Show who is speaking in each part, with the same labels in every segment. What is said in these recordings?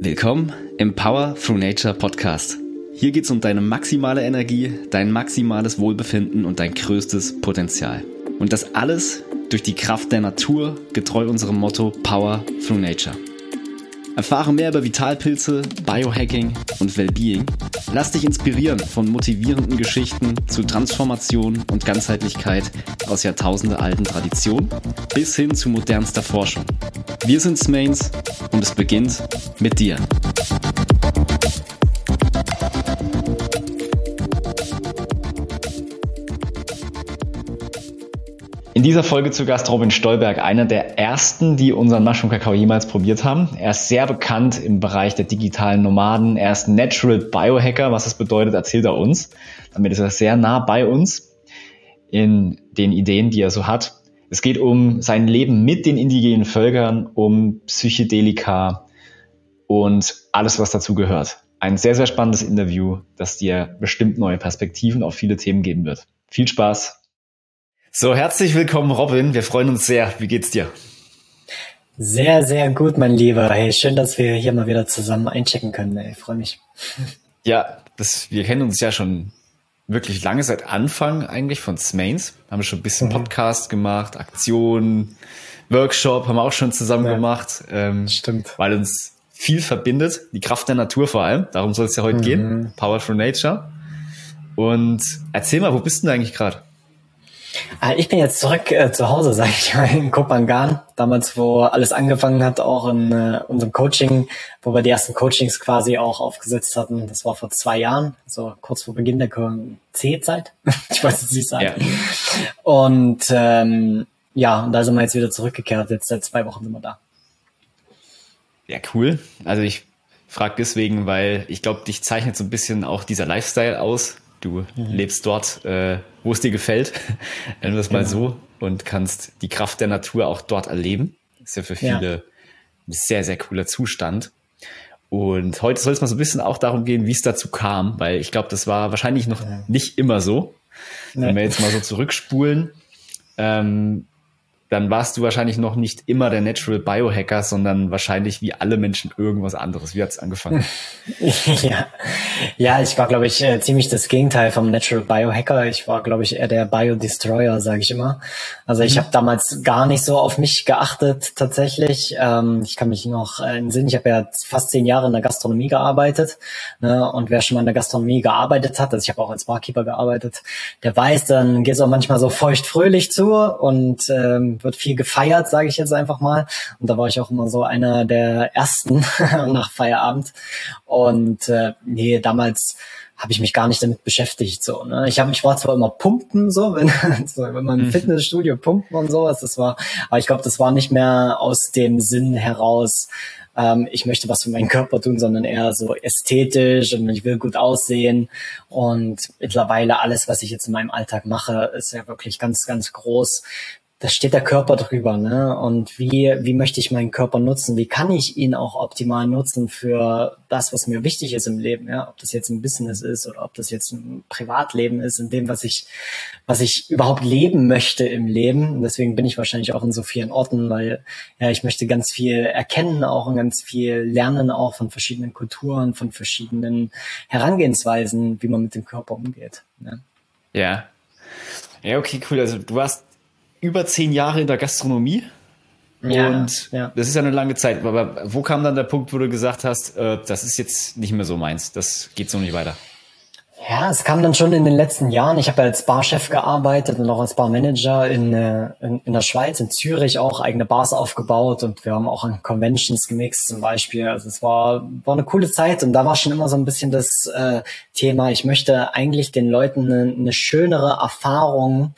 Speaker 1: Willkommen im Power Through Nature Podcast. Hier geht es um deine maximale Energie, dein maximales Wohlbefinden und dein größtes Potenzial. Und das alles durch die Kraft der Natur, getreu unserem Motto Power Through Nature. Erfahre mehr über Vitalpilze, Biohacking und Wellbeing. Lass dich inspirieren von motivierenden Geschichten zu Transformation und Ganzheitlichkeit aus jahrtausendealten Traditionen bis hin zu modernster Forschung. Wir sind Smains und es beginnt mit dir. In dieser Folge zu Gast Robin Stolberg, einer der ersten, die unseren Mushroom Kakao jemals probiert haben. Er ist sehr bekannt im Bereich der digitalen Nomaden. Er ist Natural Biohacker. Was das bedeutet, erzählt er uns. Damit ist er sehr nah bei uns in den Ideen, die er so hat. Es geht um sein Leben mit den indigenen Völkern, um Psychedelika und alles, was dazu gehört. Ein sehr, sehr spannendes Interview, das dir bestimmt neue Perspektiven auf viele Themen geben wird. Viel Spaß so, herzlich willkommen, Robin. Wir freuen uns sehr. Wie geht's dir?
Speaker 2: Sehr, sehr gut, mein Lieber. Hey, schön, dass wir hier mal wieder zusammen einchecken können. Ey, freue mich.
Speaker 1: Ja, das, wir kennen uns ja schon wirklich lange, seit Anfang eigentlich von Smains. Haben wir schon ein bisschen mhm. Podcast gemacht, Aktionen, Workshop haben wir auch schon zusammen ja, gemacht.
Speaker 2: Ähm, stimmt.
Speaker 1: Weil uns viel verbindet, die Kraft der Natur vor allem. Darum soll es ja heute mhm. gehen. Power for Nature. Und erzähl mal, wo bist du denn eigentlich gerade?
Speaker 2: Ah, ich bin jetzt zurück äh, zu Hause, sage ich mal, in Kopangan. Damals, wo alles angefangen hat, auch in äh, unserem Coaching, wo wir die ersten Coachings quasi auch aufgesetzt hatten. Das war vor zwei Jahren, so kurz vor Beginn der C-Zeit. ich weiß es nicht sagen. Ja. Und ähm, ja, und da sind wir jetzt wieder zurückgekehrt. Jetzt seit zwei Wochen sind wir da.
Speaker 1: Ja, cool. Also ich frage deswegen, weil ich glaube, dich zeichnet so ein bisschen auch dieser Lifestyle aus, Du mhm. lebst dort, äh, wo es dir gefällt, nennen wir es mal genau. so, und kannst die Kraft der Natur auch dort erleben. ist ja für viele ja. ein sehr, sehr cooler Zustand. Und heute soll es mal so ein bisschen auch darum gehen, wie es dazu kam, weil ich glaube, das war wahrscheinlich noch ja. nicht immer so. Wenn wir jetzt mal so zurückspulen, ähm, dann warst du wahrscheinlich noch nicht immer der Natural Biohacker, sondern wahrscheinlich wie alle Menschen irgendwas anderes. Wie hat es angefangen?
Speaker 2: ja. ja, ich war, glaube ich, äh, ziemlich das Gegenteil vom Natural Biohacker. Ich war, glaube ich, eher der Biodestroyer, sage ich immer. Also ich mhm. habe damals gar nicht so auf mich geachtet tatsächlich. Ähm, ich kann mich noch äh, in Sinn, ich habe ja fast zehn Jahre in der Gastronomie gearbeitet. Ne? Und wer schon mal in der Gastronomie gearbeitet hat, also ich habe auch als Barkeeper gearbeitet, der weiß, dann geht es auch manchmal so feucht fröhlich zu und ähm, wird viel gefeiert, sage ich jetzt einfach mal. Und da war ich auch immer so einer der ersten nach Feierabend. Und äh, nee, damals habe ich mich gar nicht damit beschäftigt so ne? ich habe mich war zwar immer pumpen so wenn so, wenn man im mhm. Fitnessstudio pumpen und sowas das war aber ich glaube das war nicht mehr aus dem Sinn heraus ähm, ich möchte was für meinen Körper tun, sondern eher so ästhetisch und ich will gut aussehen. Und mittlerweile alles, was ich jetzt in meinem Alltag mache, ist ja wirklich ganz, ganz groß da steht der Körper drüber, ne? Und wie, wie möchte ich meinen Körper nutzen? Wie kann ich ihn auch optimal nutzen für das, was mir wichtig ist im Leben, ja? Ob das jetzt ein Business ist oder ob das jetzt ein Privatleben ist, in dem, was ich, was ich überhaupt leben möchte im Leben. Und deswegen bin ich wahrscheinlich auch in so vielen Orten, weil, ja, ich möchte ganz viel erkennen auch und ganz viel lernen auch von verschiedenen Kulturen, von verschiedenen Herangehensweisen, wie man mit dem Körper umgeht. Ne?
Speaker 1: Ja. Ja, okay, cool. Also du warst über zehn Jahre in der Gastronomie. Ja, und ja. das ist ja eine lange Zeit. Aber wo kam dann der Punkt, wo du gesagt hast, äh, das ist jetzt nicht mehr so meins, das geht so nicht weiter?
Speaker 2: Ja, es kam dann schon in den letzten Jahren. Ich habe als Barchef gearbeitet und auch als Barmanager in, äh, in, in der Schweiz, in Zürich auch eigene Bars aufgebaut und wir haben auch an Conventions gemixt zum Beispiel. Also es war, war eine coole Zeit und da war schon immer so ein bisschen das äh, Thema, ich möchte eigentlich den Leuten eine, eine schönere Erfahrung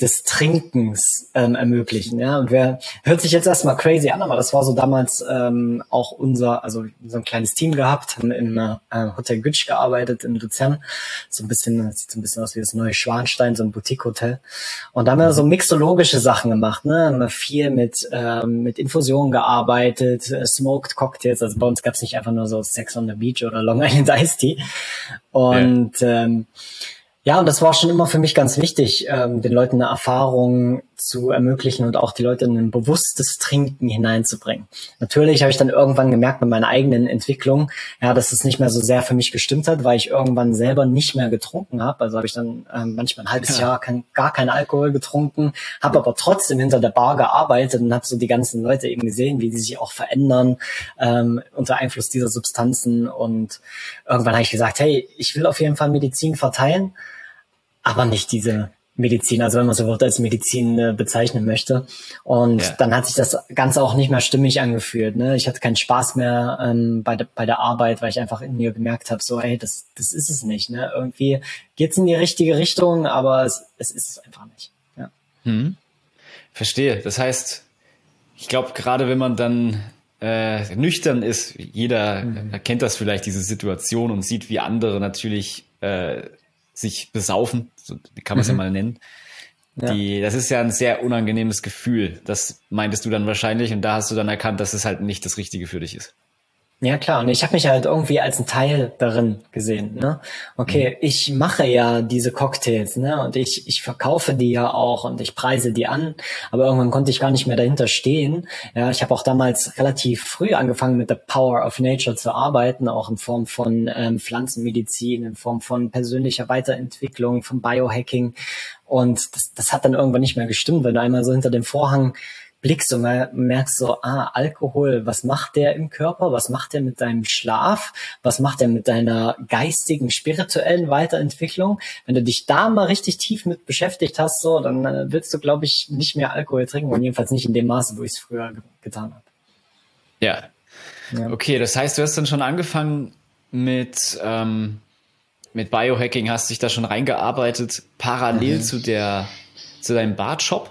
Speaker 2: des Trinkens ähm, ermöglichen. Ja, und wer hört sich jetzt erstmal crazy an, aber das war so damals ähm, auch unser, also so ein kleines Team gehabt, haben im äh, Hotel Gütsch gearbeitet in Luzern, so ein bisschen, das sieht so ein bisschen aus wie das neue Schwanstein, so ein Boutique-Hotel. Und da haben wir so mixologische Sachen gemacht, ne, haben wir viel mit ähm, mit Infusionen gearbeitet, äh, smoked Cocktails. Also bei uns gab's nicht einfach nur so Sex on the Beach oder Long Island Iced Tea. Und ja. ähm, ja, und das war schon immer für mich ganz wichtig, ähm, den Leuten eine Erfahrung zu ermöglichen und auch die Leute in ein bewusstes Trinken hineinzubringen. Natürlich habe ich dann irgendwann gemerkt mit meiner eigenen Entwicklung, ja, dass es nicht mehr so sehr für mich gestimmt hat, weil ich irgendwann selber nicht mehr getrunken habe. Also habe ich dann ähm, manchmal ein halbes ja. Jahr kein, gar keinen Alkohol getrunken, habe aber trotzdem hinter der Bar gearbeitet und habe so die ganzen Leute eben gesehen, wie die sich auch verändern ähm, unter Einfluss dieser Substanzen. Und irgendwann habe ich gesagt, hey, ich will auf jeden Fall Medizin verteilen, aber nicht diese Medizin, also wenn man so Wort als Medizin äh, bezeichnen möchte. Und ja. dann hat sich das Ganze auch nicht mehr stimmig angefühlt. Ne? Ich hatte keinen Spaß mehr ähm, bei, de, bei der Arbeit, weil ich einfach in mir gemerkt habe, so, ey, das, das ist es nicht. Ne? Irgendwie geht's in die richtige Richtung, aber es, es ist es einfach nicht. Ja.
Speaker 1: Hm. Verstehe. Das heißt, ich glaube, gerade wenn man dann äh, nüchtern ist, jeder mhm. erkennt das vielleicht, diese Situation und sieht, wie andere natürlich äh, sich besaufen, so kann man es mhm. ja mal nennen. Ja. Die, das ist ja ein sehr unangenehmes Gefühl. Das meintest du dann wahrscheinlich und da hast du dann erkannt, dass es halt nicht das Richtige für dich ist.
Speaker 2: Ja klar, und ich habe mich halt irgendwie als ein Teil darin gesehen. Ne? Okay, mhm. ich mache ja diese Cocktails, ne? Und ich, ich verkaufe die ja auch und ich preise die an, aber irgendwann konnte ich gar nicht mehr dahinter stehen. Ja, ich habe auch damals relativ früh angefangen mit der Power of Nature zu arbeiten, auch in Form von ähm, Pflanzenmedizin, in Form von persönlicher Weiterentwicklung, von Biohacking. Und das, das hat dann irgendwann nicht mehr gestimmt, wenn du einmal so hinter dem Vorhang blickst und merkst so, ah, Alkohol, was macht der im Körper? Was macht der mit deinem Schlaf? Was macht der mit deiner geistigen, spirituellen Weiterentwicklung? Wenn du dich da mal richtig tief mit beschäftigt hast, so, dann äh, willst du, glaube ich, nicht mehr Alkohol trinken und jedenfalls nicht in dem Maße, wo ich es früher ge getan habe.
Speaker 1: Ja. ja. Okay, das heißt, du hast dann schon angefangen mit, ähm, mit Biohacking, hast dich da schon reingearbeitet, parallel mhm. zu der, zu deinem Bartshop.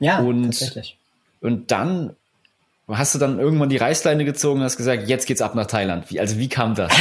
Speaker 2: Ja, und tatsächlich.
Speaker 1: Und dann hast du dann irgendwann die Reißleine gezogen und hast gesagt, jetzt geht's ab nach Thailand. Wie, also wie kam das?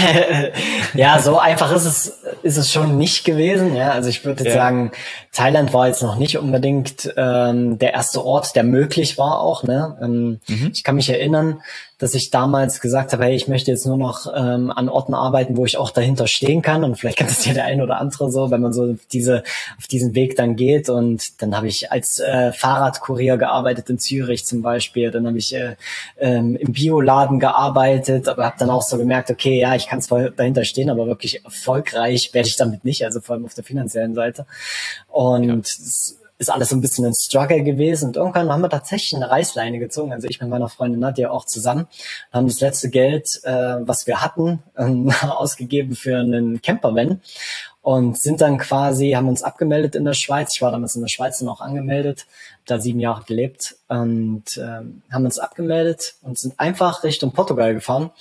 Speaker 2: ja, so einfach ist es, ist es schon nicht gewesen. Ja, also ich würde ja. sagen, Thailand war jetzt noch nicht unbedingt ähm, der erste Ort, der möglich war auch. Ne? Ähm, mhm. Ich kann mich erinnern, dass ich damals gesagt habe, hey, ich möchte jetzt nur noch ähm, an Orten arbeiten, wo ich auch dahinter stehen kann. Und vielleicht kann das ja der ein oder andere so, wenn man so diese, auf diesen Weg dann geht. Und dann habe ich als äh, Fahrradkurier gearbeitet in Zürich zum Beispiel. Dann habe ich äh, ähm, im Bioladen gearbeitet, aber habe dann auch so gemerkt, okay, ja, ich kann zwar dahinter stehen, aber wirklich erfolgreich werde ich damit nicht, also vor allem auf der finanziellen Seite. Und ja ist alles so ein bisschen ein Struggle gewesen. Und irgendwann haben wir tatsächlich eine Reißleine gezogen, also ich mit meiner Freundin Nadja auch zusammen, haben das letzte Geld, äh, was wir hatten, äh, ausgegeben für einen Campervan und sind dann quasi, haben uns abgemeldet in der Schweiz. Ich war damals in der Schweiz dann auch angemeldet, da sieben Jahre gelebt und ähm, haben uns abgemeldet und sind einfach Richtung Portugal gefahren,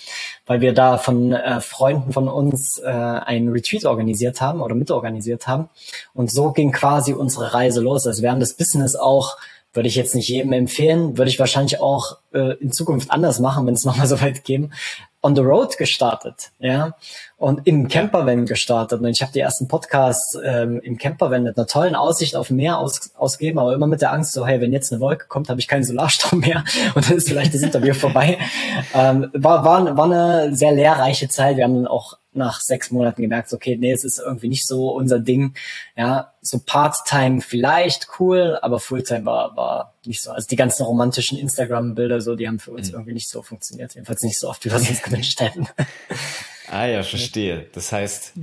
Speaker 2: weil wir da von äh, Freunden von uns äh, ein Retreat organisiert haben oder mitorganisiert haben. Und so ging quasi unsere Reise los. Also wir haben das Business auch würde ich jetzt nicht jedem empfehlen, würde ich wahrscheinlich auch äh, in Zukunft anders machen, wenn es nochmal so weit käme on the road gestartet, ja, und im Campervan gestartet. Und ich habe die ersten Podcasts ähm, im Campervan mit einer tollen Aussicht auf Meer aus, ausgegeben, aber immer mit der Angst, so, hey, wenn jetzt eine Wolke kommt, habe ich keinen Solarstrom mehr und dann ist vielleicht das Interview vorbei. Ähm, war, war, war eine sehr lehrreiche Zeit. Wir haben dann auch nach sechs Monaten gemerkt, okay, nee, es ist irgendwie nicht so unser Ding. Ja, so Part-Time vielleicht cool, aber Fulltime war, war nicht so. Also die ganzen romantischen Instagram-Bilder, so, die haben für uns mhm. irgendwie nicht so funktioniert. Jedenfalls nicht so oft, wie wir es uns gewünscht hätten.
Speaker 1: Ah ja, verstehe. Das heißt,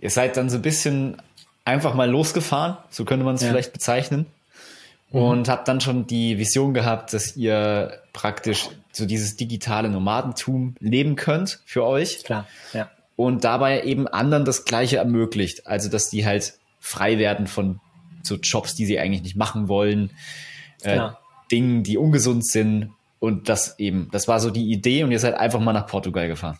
Speaker 1: ihr seid dann so ein bisschen einfach mal losgefahren, so könnte man es ja. vielleicht bezeichnen. Mhm. Und habt dann schon die Vision gehabt, dass ihr praktisch so dieses digitale Nomadentum leben könnt für euch.
Speaker 2: Klar, ja
Speaker 1: und dabei eben anderen das Gleiche ermöglicht. Also, dass die halt frei werden von so Jobs, die sie eigentlich nicht machen wollen, äh. Dingen, die ungesund sind. Und das eben, das war so die Idee und ihr seid einfach mal nach Portugal gefahren.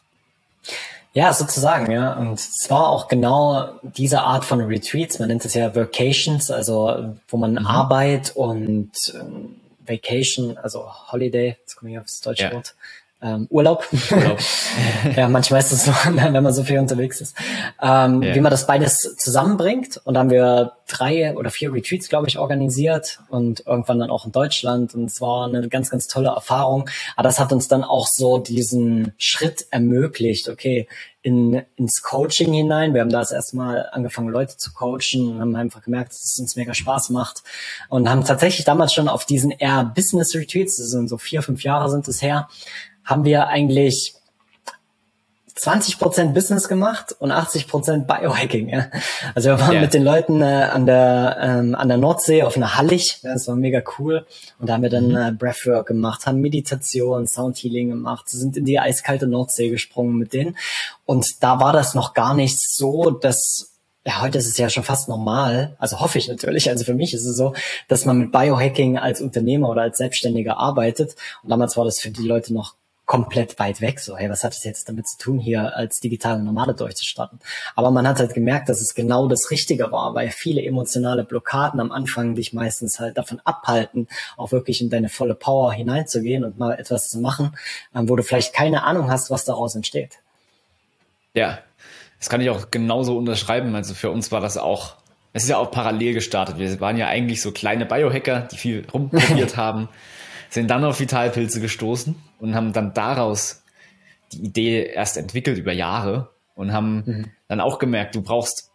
Speaker 2: Ja, sozusagen, ja. Und es war auch genau diese Art von Retreats, man nennt es ja Vacations, also wo man mhm. Arbeit und ähm, Vacation, also Holiday, jetzt komme ich aufs deutsche ja. Wort, ähm, Urlaub. Urlaub. ja, manchmal ist es so, wenn man so viel unterwegs ist. Ähm, yeah. Wie man das beides zusammenbringt. Und da haben wir drei oder vier Retreats, glaube ich, organisiert und irgendwann dann auch in Deutschland. Und es war eine ganz, ganz tolle Erfahrung. Aber das hat uns dann auch so diesen Schritt ermöglicht, okay, in, ins Coaching hinein. Wir haben da erstmal angefangen, Leute zu coachen und haben einfach gemerkt, dass es uns mega Spaß macht und haben tatsächlich damals schon auf diesen eher Business Retreats, das sind so vier, fünf Jahre sind es her, haben wir eigentlich 20% Business gemacht und 80% Biohacking. Ja. Also wir waren yeah. mit den Leuten äh, an der ähm, an der Nordsee auf einer Hallig. Ja, das war mega cool. Und da haben wir dann mhm. äh, Breathwork gemacht, haben Meditation, Soundhealing gemacht, sind in die eiskalte Nordsee gesprungen mit denen. Und da war das noch gar nicht so, dass ja, heute ist es ja schon fast normal, also hoffe ich natürlich, also für mich ist es so, dass man mit Biohacking als Unternehmer oder als Selbstständiger arbeitet. Und damals war das für die Leute noch komplett weit weg. So, hey, was hat es jetzt damit zu tun, hier als digitale Nomade durchzustarten? Aber man hat halt gemerkt, dass es genau das Richtige war, weil viele emotionale Blockaden am Anfang dich meistens halt davon abhalten, auch wirklich in deine volle Power hineinzugehen und mal etwas zu machen, ähm, wo du vielleicht keine Ahnung hast, was daraus entsteht.
Speaker 1: Ja, das kann ich auch genauso unterschreiben. Also für uns war das auch es ist ja auch parallel gestartet. Wir waren ja eigentlich so kleine Biohacker, die viel rumprobiert haben sind dann auf Vitalpilze gestoßen und haben dann daraus die Idee erst entwickelt über Jahre und haben mhm. dann auch gemerkt, du brauchst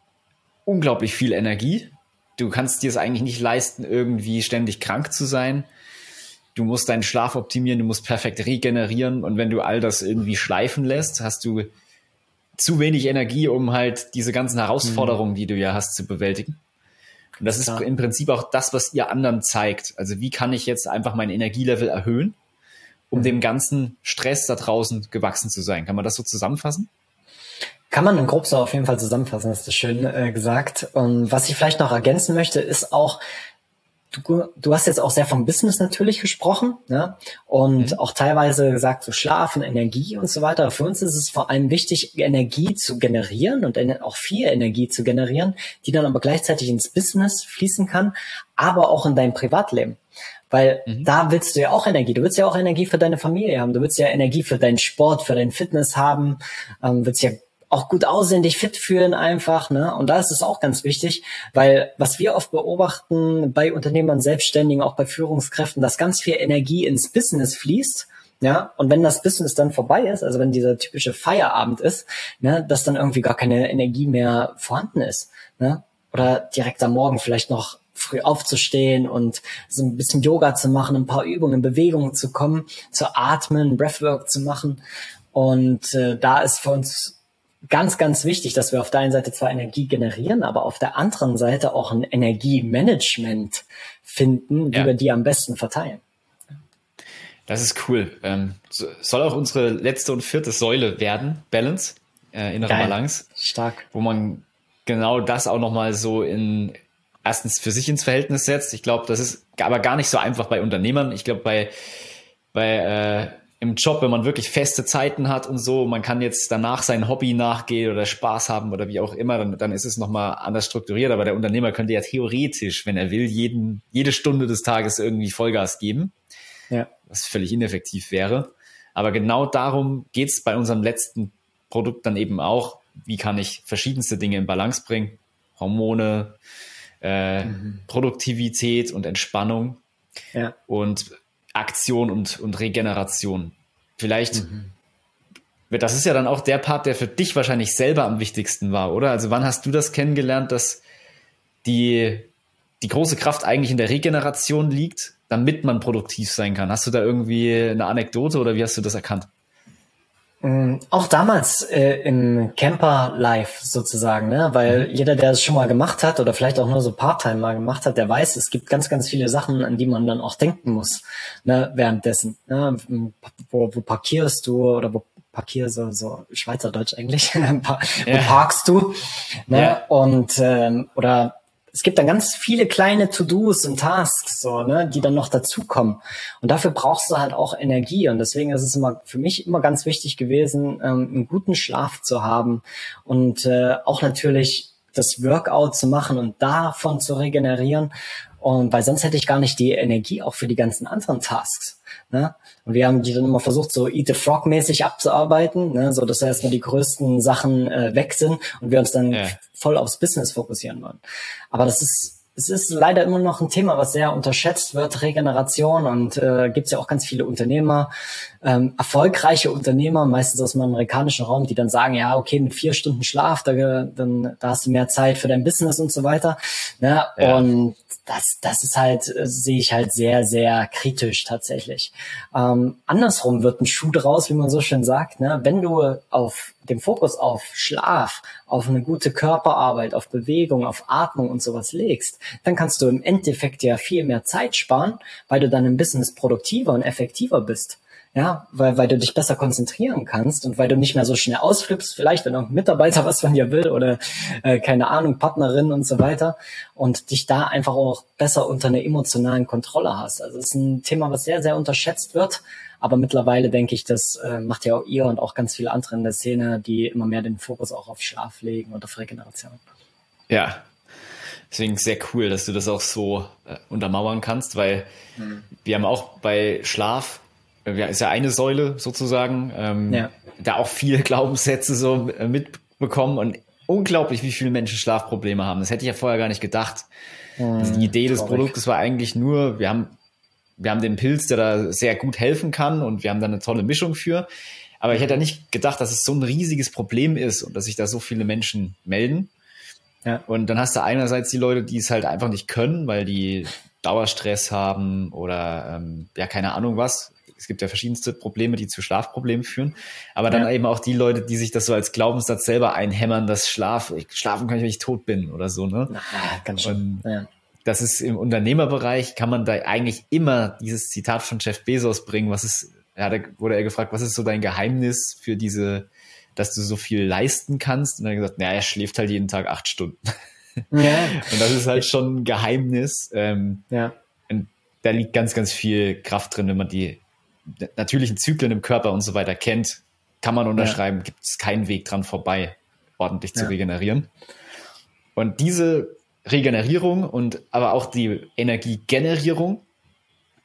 Speaker 1: unglaublich viel Energie. Du kannst dir es eigentlich nicht leisten, irgendwie ständig krank zu sein. Du musst deinen Schlaf optimieren, du musst perfekt regenerieren und wenn du all das irgendwie schleifen lässt, hast du zu wenig Energie, um halt diese ganzen Herausforderungen, mhm. die du ja hast, zu bewältigen. Und das ist Klar. im Prinzip auch das, was ihr anderen zeigt. Also wie kann ich jetzt einfach mein Energielevel erhöhen, um dem ganzen Stress da draußen gewachsen zu sein? Kann man das so zusammenfassen?
Speaker 2: Kann man in grob so auf jeden Fall zusammenfassen, das ist schön äh, gesagt. Und was ich vielleicht noch ergänzen möchte, ist auch, du, du hast jetzt auch sehr vom Business natürlich gesprochen ne? und mhm. auch teilweise gesagt, so Schlafen, Energie und so weiter. Für uns ist es vor allem wichtig, Energie zu generieren und auch viel Energie zu generieren, die dann aber gleichzeitig ins Business fließen kann, aber auch in dein Privatleben. Weil mhm. da willst du ja auch Energie. Du willst ja auch Energie für deine Familie haben. Du willst ja Energie für deinen Sport, für dein Fitness haben. Ähm, willst ja auch gut aussehen, dich fit fühlen einfach, ne? Und da ist es auch ganz wichtig, weil was wir oft beobachten bei Unternehmern, Selbstständigen, auch bei Führungskräften, dass ganz viel Energie ins Business fließt, ja, und wenn das Business dann vorbei ist, also wenn dieser typische Feierabend ist, ne, dass dann irgendwie gar keine Energie mehr vorhanden ist, ne? Oder direkt am Morgen vielleicht noch früh aufzustehen und so ein bisschen Yoga zu machen, ein paar Übungen, Bewegungen zu kommen, zu atmen, Breathwork zu machen. Und äh, da ist für uns ganz, ganz wichtig, dass wir auf der einen Seite zwar Energie generieren, aber auf der anderen Seite auch ein Energiemanagement finden, wie ja. wir die am besten verteilen.
Speaker 1: Das ist cool. Ähm, soll auch unsere letzte und vierte Säule werden, Balance, äh, innere Geil. Balance.
Speaker 2: Stark.
Speaker 1: Wo man genau das auch nochmal so in erstens für sich ins Verhältnis setzt. Ich glaube, das ist aber gar nicht so einfach bei Unternehmern. Ich glaube, bei, bei äh, im Job, wenn man wirklich feste Zeiten hat und so, man kann jetzt danach sein Hobby nachgehen oder Spaß haben oder wie auch immer, dann, dann ist es nochmal anders strukturiert. Aber der Unternehmer könnte ja theoretisch, wenn er will, jeden, jede Stunde des Tages irgendwie Vollgas geben, ja. was völlig ineffektiv wäre. Aber genau darum geht's bei unserem letzten Produkt dann eben auch. Wie kann ich verschiedenste Dinge in Balance bringen? Hormone, äh, mhm. Produktivität und Entspannung. Ja. Und Aktion und, und Regeneration. Vielleicht, mhm. das ist ja dann auch der Part, der für dich wahrscheinlich selber am wichtigsten war, oder? Also wann hast du das kennengelernt, dass die, die große Kraft eigentlich in der Regeneration liegt, damit man produktiv sein kann? Hast du da irgendwie eine Anekdote oder wie hast du das erkannt?
Speaker 2: Mm, auch damals äh, im Camper Life sozusagen, ne? weil mhm. jeder, der es schon mal gemacht hat oder vielleicht auch nur so Part-Time mal gemacht hat, der weiß, es gibt ganz, ganz viele Sachen, an die man dann auch denken muss ne? währenddessen. Ne? Wo, wo parkierst du oder wo parkierst so, so Schweizerdeutsch eigentlich, wo parkst du? Ne? Ja. Und ähm, oder es gibt dann ganz viele kleine To-Dos und Tasks, so, ne, die dann noch dazukommen. Und dafür brauchst du halt auch Energie. Und deswegen ist es immer für mich immer ganz wichtig gewesen, ähm, einen guten Schlaf zu haben und äh, auch natürlich das Workout zu machen und davon zu regenerieren. Und weil sonst hätte ich gar nicht die Energie auch für die ganzen anderen Tasks. Ne? Und wir haben die dann immer versucht, so Eat the Frog mäßig abzuarbeiten, ne? so dass erstmal die größten Sachen äh, weg sind und wir uns dann ja. voll aufs Business fokussieren wollen. Aber das ist es ist leider immer noch ein Thema, was sehr unterschätzt wird, Regeneration. Und äh, gibt es ja auch ganz viele Unternehmer, ähm, erfolgreiche Unternehmer, meistens aus dem amerikanischen Raum, die dann sagen, ja, okay, mit vier Stunden Schlaf, da, dann, da hast du mehr Zeit für dein Business und so weiter. Ne? Ja. Und das, das ist halt, äh, sehe ich halt sehr, sehr kritisch tatsächlich. Ähm, andersrum wird ein Schuh draus, wie man so schön sagt. Ne? Wenn du auf den Fokus auf Schlaf, auf eine gute Körperarbeit, auf Bewegung, auf Atmung und sowas legst, dann kannst du im Endeffekt ja viel mehr Zeit sparen, weil du dann im Business produktiver und effektiver bist. Ja, weil, weil du dich besser konzentrieren kannst und weil du nicht mehr so schnell ausflippst, vielleicht wenn ein Mitarbeiter was von dir will oder äh, keine Ahnung, Partnerin und so weiter und dich da einfach auch besser unter einer emotionalen Kontrolle hast. Also es ist ein Thema, was sehr, sehr unterschätzt wird. Aber mittlerweile denke ich, das äh, macht ja auch ihr und auch ganz viele andere in der Szene, die immer mehr den Fokus auch auf Schlaf legen und auf Regeneration.
Speaker 1: Ja, Deswegen sehr cool, dass du das auch so äh, untermauern kannst, weil mhm. wir haben auch bei Schlaf ja, ist ja eine Säule sozusagen, ähm, ja. da auch viele Glaubenssätze so äh, mitbekommen und unglaublich, wie viele Menschen Schlafprobleme haben. Das hätte ich ja vorher gar nicht gedacht. Mhm, also die Idee des traurig. Produktes war eigentlich nur, wir haben, wir haben den Pilz, der da sehr gut helfen kann und wir haben da eine tolle Mischung für. Aber ich hätte nicht gedacht, dass es so ein riesiges Problem ist und dass sich da so viele Menschen melden. Ja. Und dann hast du einerseits die Leute, die es halt einfach nicht können, weil die Dauerstress haben oder ähm, ja, keine Ahnung was, es gibt ja verschiedenste Probleme, die zu Schlafproblemen führen. Aber dann ja. eben auch die Leute, die sich das so als Glaubenssatz selber einhämmern, dass Schlaf, ich, schlafen kann ich, wenn ich tot bin oder so, ne? Na, ganz schön. Ja. Das ist im Unternehmerbereich, kann man da eigentlich immer dieses Zitat von Jeff Bezos bringen. Was ist, ja, da wurde er gefragt, was ist so dein Geheimnis für diese, dass du so viel leisten kannst? Und er hat gesagt, naja, er schläft halt jeden Tag acht Stunden. Ja. Und das ist halt schon ein Geheimnis. Ähm, ja. Und da liegt ganz, ganz viel Kraft drin, wenn man die natürlichen Zyklen im Körper und so weiter kennt, kann man unterschreiben, ja. gibt es keinen Weg dran vorbei, ordentlich zu regenerieren. Und diese Regenerierung und aber auch die Energiegenerierung,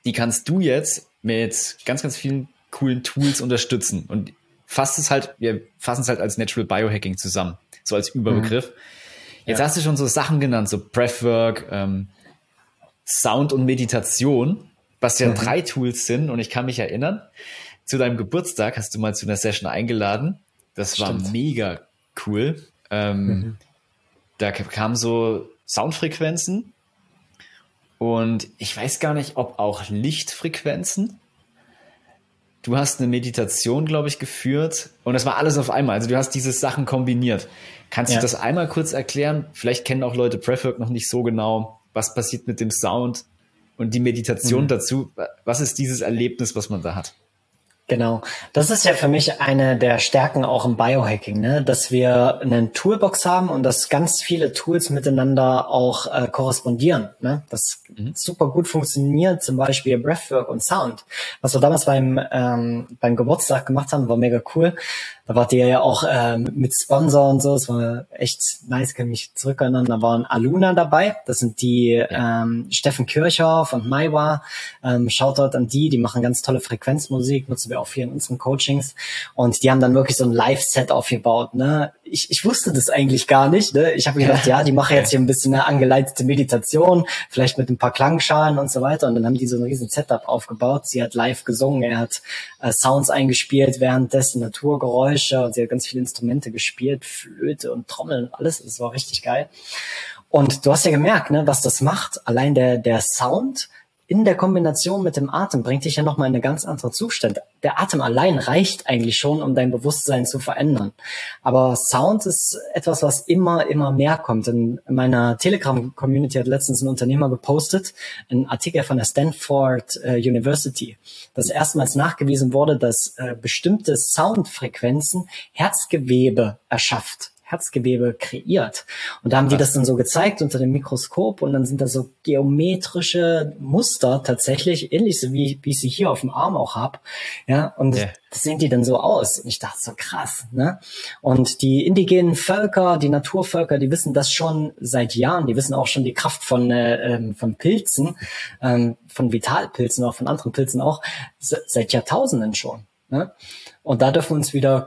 Speaker 1: die kannst du jetzt mit ganz, ganz vielen coolen Tools unterstützen. Und fasst es halt, wir fassen es halt als Natural Biohacking zusammen, so als Überbegriff. Mhm. Jetzt ja. hast du schon so Sachen genannt, so Breathwork, ähm, Sound und Meditation was ja mhm. drei Tools sind. Und ich kann mich erinnern, zu deinem Geburtstag hast du mal zu einer Session eingeladen. Das Stimmt. war mega cool. Ähm, mhm. Da kamen so Soundfrequenzen und ich weiß gar nicht, ob auch Lichtfrequenzen. Du hast eine Meditation, glaube ich, geführt und das war alles auf einmal. Also du hast diese Sachen kombiniert. Kannst ja. du das einmal kurz erklären? Vielleicht kennen auch Leute Breathwork noch nicht so genau. Was passiert mit dem Sound? und die Meditation mhm. dazu. Was ist dieses Erlebnis, was man da hat?
Speaker 2: Genau. Das ist ja für mich eine der Stärken auch im Biohacking, ne? dass wir eine Toolbox haben und dass ganz viele Tools miteinander auch äh, korrespondieren. Ne? Das mhm. super gut funktioniert, zum Beispiel Breathwork und Sound. Was wir damals beim, ähm, beim Geburtstag gemacht haben, war mega cool. Da wart ihr ja auch ähm, mit Sponsor und so. Es war echt nice, kann mich zurückerinnern. Da waren Aluna dabei. Das sind die ja. ähm, Steffen Kirchhoff und Maiwa. Ähm, Shoutout an die. Die machen ganz tolle Frequenzmusik. Nutzen wir auch viel in unseren Coachings. Und die haben dann wirklich so ein Live-Set aufgebaut. Ne? Ich, ich wusste das eigentlich gar nicht. Ne? Ich habe gedacht, ja, die machen jetzt hier ein bisschen eine angeleitete Meditation, vielleicht mit ein paar Klangschalen und so weiter. Und dann haben die so ein riesen Setup aufgebaut. Sie hat live gesungen. Er hat äh, Sounds eingespielt, währenddessen Naturgeräusche Geräusche und sie hat ganz viele Instrumente gespielt, Flöte und Trommeln und alles. Das war richtig geil. Und du hast ja gemerkt, ne, was das macht. Allein der, der Sound in der Kombination mit dem Atem bringt dich ja nochmal in eine ganz andere Zustand. Der Atem allein reicht eigentlich schon, um dein Bewusstsein zu verändern. Aber Sound ist etwas, was immer, immer mehr kommt. In meiner Telegram-Community hat letztens ein Unternehmer gepostet, ein Artikel von der Stanford äh, University, dass erstmals nachgewiesen wurde, dass äh, bestimmte Soundfrequenzen Herzgewebe erschafft Herzgewebe kreiert. Und da haben die das dann so gezeigt unter dem Mikroskop und dann sind da so geometrische Muster tatsächlich, ähnlich so wie, wie ich sie hier auf dem Arm auch hab. Ja, und yeah. das sehen die dann so aus. Und ich dachte so krass, ne? Und die indigenen Völker, die Naturvölker, die wissen das schon seit Jahren. Die wissen auch schon die Kraft von, äh, ähm, von Pilzen, ähm, von Vitalpilzen, auch von anderen Pilzen auch, seit Jahrtausenden schon. Ne? Und da dürfen wir uns wieder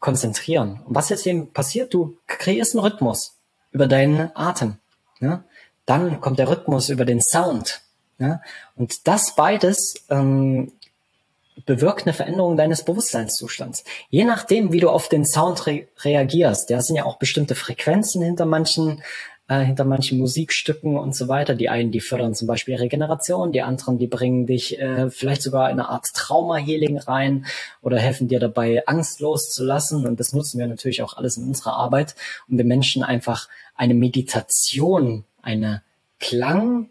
Speaker 2: konzentrieren. Und was jetzt eben passiert, du kreierst einen Rhythmus über deinen Atem. Ja? Dann kommt der Rhythmus über den Sound. Ja? Und das beides ähm, bewirkt eine Veränderung deines Bewusstseinszustands. Je nachdem, wie du auf den Sound re reagierst, da sind ja auch bestimmte Frequenzen hinter manchen äh, hinter manchen Musikstücken und so weiter. Die einen, die fördern zum Beispiel Regeneration, die anderen, die bringen dich äh, vielleicht sogar in eine Art Trauma-Healing rein oder helfen dir dabei, Angst loszulassen. Und das nutzen wir natürlich auch alles in unserer Arbeit, um den Menschen einfach eine Meditation, eine Klang-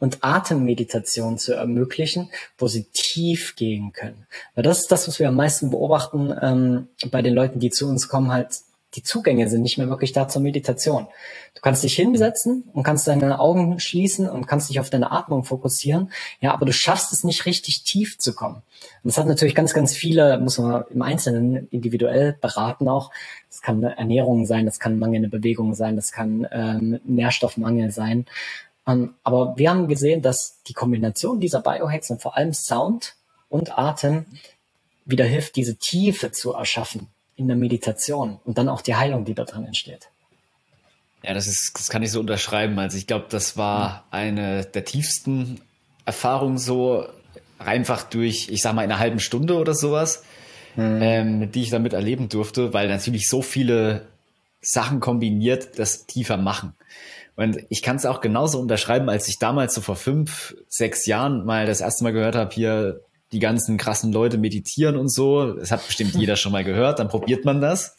Speaker 2: und Atemmeditation zu ermöglichen, wo sie tief gehen können. Weil das ist das, was wir am meisten beobachten ähm, bei den Leuten, die zu uns kommen, halt die Zugänge sind nicht mehr wirklich da zur Meditation. Du kannst dich hinsetzen und kannst deine Augen schließen und kannst dich auf deine Atmung fokussieren. Ja, aber du schaffst es nicht richtig tief zu kommen. Und das hat natürlich ganz, ganz viele, muss man im Einzelnen individuell beraten auch. Das kann Ernährung sein, das kann mangelnde Bewegung sein, das kann ähm, Nährstoffmangel sein. Ähm, aber wir haben gesehen, dass die Kombination dieser Biohacks und vor allem Sound und Atem wieder hilft, diese Tiefe zu erschaffen in der Meditation und dann auch die Heilung, die da drin entsteht.
Speaker 1: Ja, das ist, das kann ich so unterschreiben. Also ich glaube, das war eine der tiefsten Erfahrungen so einfach durch, ich sag mal, in einer halben Stunde oder sowas, mhm. ähm, die ich damit erleben durfte, weil natürlich so viele Sachen kombiniert das tiefer machen. Und ich kann es auch genauso unterschreiben, als ich damals so vor fünf, sechs Jahren mal das erste Mal gehört habe, hier die ganzen krassen Leute meditieren und so. Das hat bestimmt jeder schon mal gehört, dann probiert man das.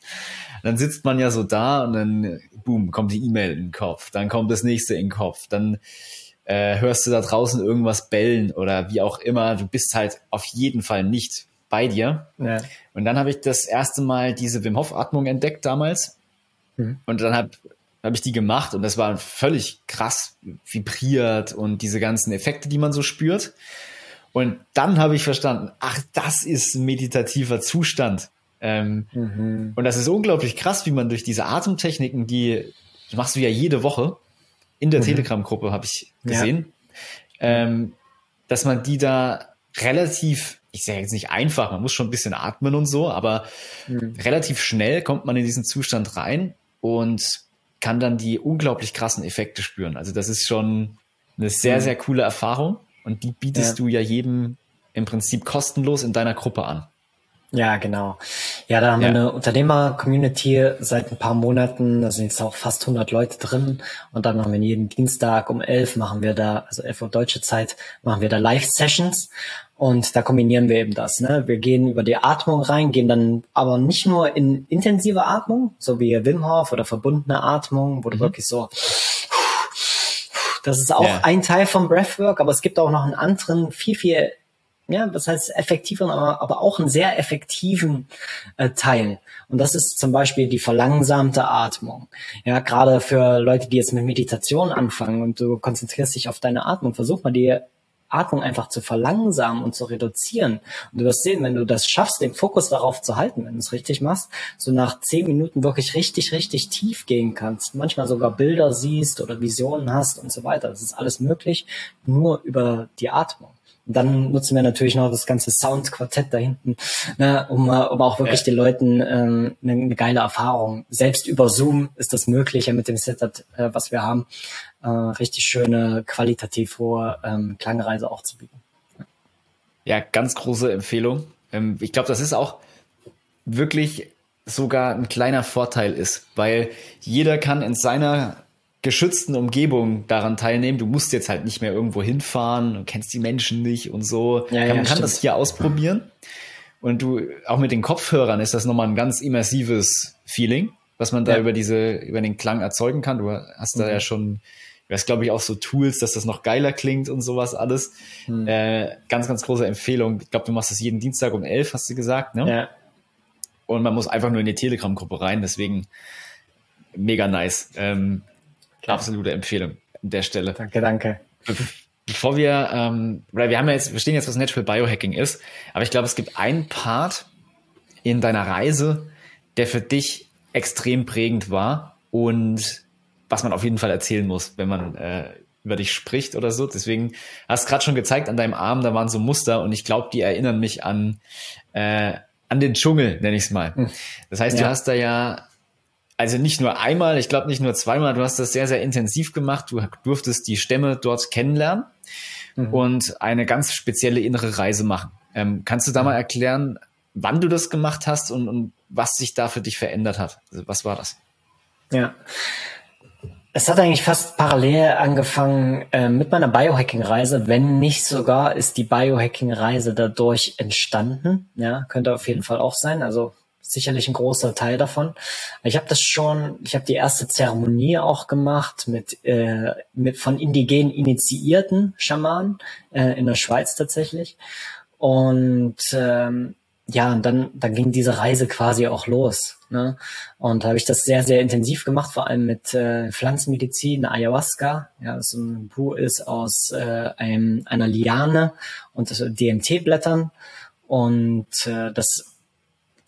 Speaker 1: Dann sitzt man ja so da und dann, boom, kommt die E-Mail in den Kopf. Dann kommt das nächste in den Kopf. Dann äh, hörst du da draußen irgendwas bellen oder wie auch immer. Du bist halt auf jeden Fall nicht bei dir. Ja. Und dann habe ich das erste Mal diese Wim Hof Atmung entdeckt damals. Mhm. Und dann habe hab ich die gemacht und das war völlig krass vibriert und diese ganzen Effekte, die man so spürt. Und dann habe ich verstanden, ach, das ist ein meditativer Zustand. Ähm, mhm. Und das ist unglaublich krass, wie man durch diese Atemtechniken, die, die machst du ja jede Woche in der mhm. Telegram-Gruppe, habe ich gesehen, ja. ähm, dass man die da relativ, ich sage jetzt nicht einfach, man muss schon ein bisschen atmen und so, aber mhm. relativ schnell kommt man in diesen Zustand rein und kann dann die unglaublich krassen Effekte spüren. Also das ist schon eine sehr, mhm. sehr coole Erfahrung. Und die bietest ja. du ja jedem im Prinzip kostenlos in deiner Gruppe an.
Speaker 2: Ja, genau. Ja, da haben ja. wir eine Unternehmer-Community seit ein paar Monaten. Da sind jetzt auch fast 100 Leute drin. Und dann machen wir jeden Dienstag um 11 machen wir da, also 11 Uhr deutsche Zeit, machen wir da Live-Sessions. Und da kombinieren wir eben das. Ne? Wir gehen über die Atmung rein, gehen dann aber nicht nur in intensive Atmung, so wie Wim Hof oder verbundene Atmung, wo du mhm. wirklich so das ist auch yeah. ein Teil vom Breathwork, aber es gibt auch noch einen anderen, viel, viel, ja, was heißt effektiver, aber, aber auch einen sehr effektiven äh, Teil. Und das ist zum Beispiel die verlangsamte Atmung. Ja, gerade für Leute, die jetzt mit Meditation anfangen und du konzentrierst dich auf deine Atmung, versuch mal die Atmung einfach zu verlangsamen und zu reduzieren. Und du wirst sehen, wenn du das schaffst, den Fokus darauf zu halten, wenn du es richtig machst, so nach zehn Minuten wirklich richtig, richtig tief gehen kannst, manchmal sogar Bilder siehst oder Visionen hast und so weiter. Das ist alles möglich, nur über die Atmung. Und dann nutzen wir natürlich noch das ganze Soundquartett da hinten, ne, um, äh, um auch wirklich ja. den Leuten ähm, eine, eine geile Erfahrung. Selbst über Zoom ist das möglich ja mit dem Setup, äh, was wir haben, äh, richtig schöne, qualitativ hohe ähm, Klangreise auch zu bieten.
Speaker 1: Ja, ganz große Empfehlung. Ähm, ich glaube, das ist auch wirklich sogar ein kleiner Vorteil ist, weil jeder kann in seiner geschützten Umgebung daran teilnehmen. Du musst jetzt halt nicht mehr irgendwo hinfahren, du kennst die Menschen nicht und so. Ja, ja, man kann das hier ausprobieren. Und du, auch mit den Kopfhörern ist das nochmal ein ganz immersives Feeling, was man da ja. über diese, über den Klang erzeugen kann. Du hast da ja mhm. schon, du hast glaube ich auch so Tools, dass das noch geiler klingt und sowas alles. Mhm. Äh, ganz, ganz große Empfehlung. Ich glaube, du machst das jeden Dienstag um elf, hast du gesagt, ne? Ja. Und man muss einfach nur in die Telegram-Gruppe rein, deswegen mega nice. Ähm, absolute Empfehlung an der Stelle.
Speaker 2: Danke, danke.
Speaker 1: Bevor wir, ähm, oder wir haben ja jetzt, wir verstehen jetzt, was Natural Biohacking ist, aber ich glaube, es gibt einen Part in deiner Reise, der für dich extrem prägend war und was man auf jeden Fall erzählen muss, wenn man äh, über dich spricht oder so. Deswegen hast du gerade schon gezeigt an deinem Arm, da waren so Muster und ich glaube, die erinnern mich an, äh, an den Dschungel, nenne ich es mal. Hm. Das heißt, ja. du hast da ja also nicht nur einmal, ich glaube nicht nur zweimal, du hast das sehr, sehr intensiv gemacht. Du durftest die Stämme dort kennenlernen mhm. und eine ganz spezielle innere Reise machen. Ähm, kannst du da mal erklären, wann du das gemacht hast und, und was sich da für dich verändert hat? Also was war das?
Speaker 2: Ja. Es hat eigentlich fast parallel angefangen äh, mit meiner Biohacking-Reise, wenn nicht sogar ist die Biohacking-Reise dadurch entstanden. Ja, könnte auf jeden Fall auch sein. Also sicherlich ein großer Teil davon. Ich habe das schon, ich habe die erste Zeremonie auch gemacht mit, äh, mit von indigenen initiierten Schamanen äh, in der Schweiz tatsächlich. Und ähm, ja, und dann, dann ging diese Reise quasi auch los. Ne? Und habe ich das sehr, sehr intensiv gemacht, vor allem mit äh, Pflanzenmedizin, Ayahuasca, ja, das ein Bu ist aus äh, einem, einer Liane und DMT-Blättern. Und äh, das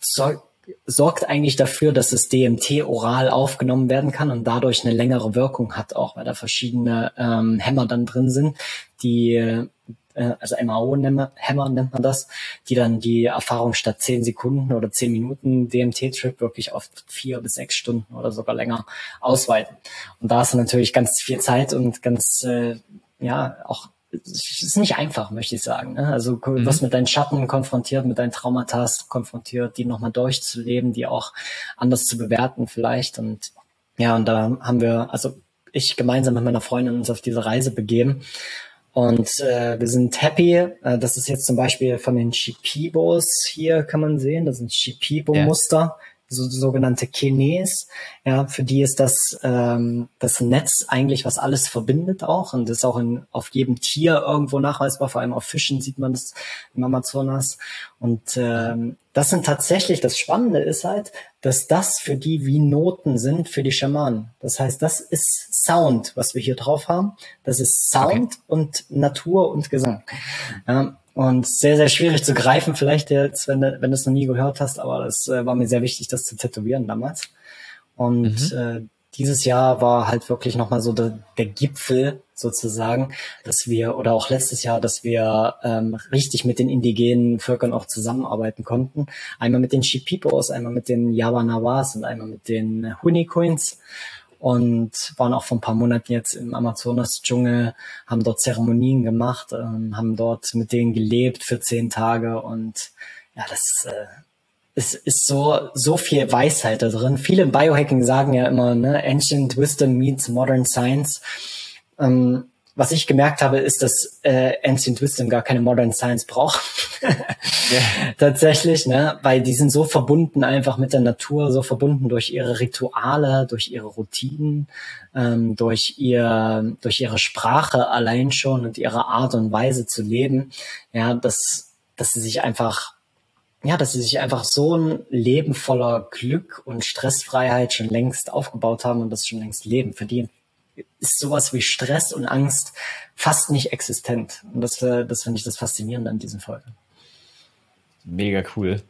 Speaker 2: Zeug sorgt eigentlich dafür, dass das DMT oral aufgenommen werden kann und dadurch eine längere Wirkung hat, auch weil da verschiedene ähm, Hämmer dann drin sind, die äh, also MAO-Hämmer nennt man das, die dann die Erfahrung statt zehn Sekunden oder zehn Minuten DMT-Trip wirklich auf vier bis sechs Stunden oder sogar länger ausweiten. Und da hast du natürlich ganz viel Zeit und ganz äh, ja auch es ist nicht einfach, möchte ich sagen. Ne? Also du mhm. wirst mit deinen Schatten konfrontiert, mit deinen Traumata konfrontiert, die nochmal durchzuleben, die auch anders zu bewerten vielleicht. Und ja, und da haben wir, also ich gemeinsam mit meiner Freundin uns auf diese Reise begeben. Und äh, wir sind happy. Äh, das ist jetzt zum Beispiel von den Shipibos hier, kann man sehen. Das sind Shipibo-Muster. So, sogenannte Kines. Ja, für die ist das ähm, das Netz eigentlich, was alles verbindet auch und ist auch in, auf jedem Tier irgendwo nachweisbar. Vor allem auf Fischen sieht man das im Amazonas. Und ähm, das sind tatsächlich, das Spannende ist halt, dass das für die wie Noten sind für die Schamanen. Das heißt, das ist Sound, was wir hier drauf haben. Das ist Sound okay. und Natur und Gesang. Ja, und sehr, sehr schwierig zu greifen, vielleicht jetzt, wenn du, wenn du es noch nie gehört hast, aber das äh, war mir sehr wichtig, das zu tätowieren damals. Und mhm. äh, dieses Jahr war halt wirklich nochmal so der, der Gipfel sozusagen, dass wir, oder auch letztes Jahr, dass wir ähm, richtig mit den indigenen Völkern auch zusammenarbeiten konnten. Einmal mit den Shipipos, einmal mit den Yawanawas und einmal mit den Hunikoins und waren auch vor ein paar Monaten jetzt im Amazonas-Dschungel, haben dort Zeremonien gemacht, ähm, haben dort mit denen gelebt für zehn Tage und ja, das äh, es ist so, so viel Weisheit da drin. Viele im Biohacking sagen ja immer, ne, Ancient Wisdom meets Modern Science. Ähm, was ich gemerkt habe, ist, dass äh, Ancient Wisdom gar keine Modern Science braucht. ja. Tatsächlich, ne? Weil die sind so verbunden einfach mit der Natur, so verbunden durch ihre Rituale, durch ihre Routinen, ähm, durch ihr, durch ihre Sprache allein schon und ihre Art und Weise zu leben, ja, dass, dass sie sich einfach ja, dass sie sich einfach so ein Leben voller Glück und Stressfreiheit schon längst aufgebaut haben und das schon längst leben. Für die ist sowas wie Stress und Angst fast nicht existent. Und das, das finde ich das Faszinierende an diesen Folgen.
Speaker 1: Mega cool.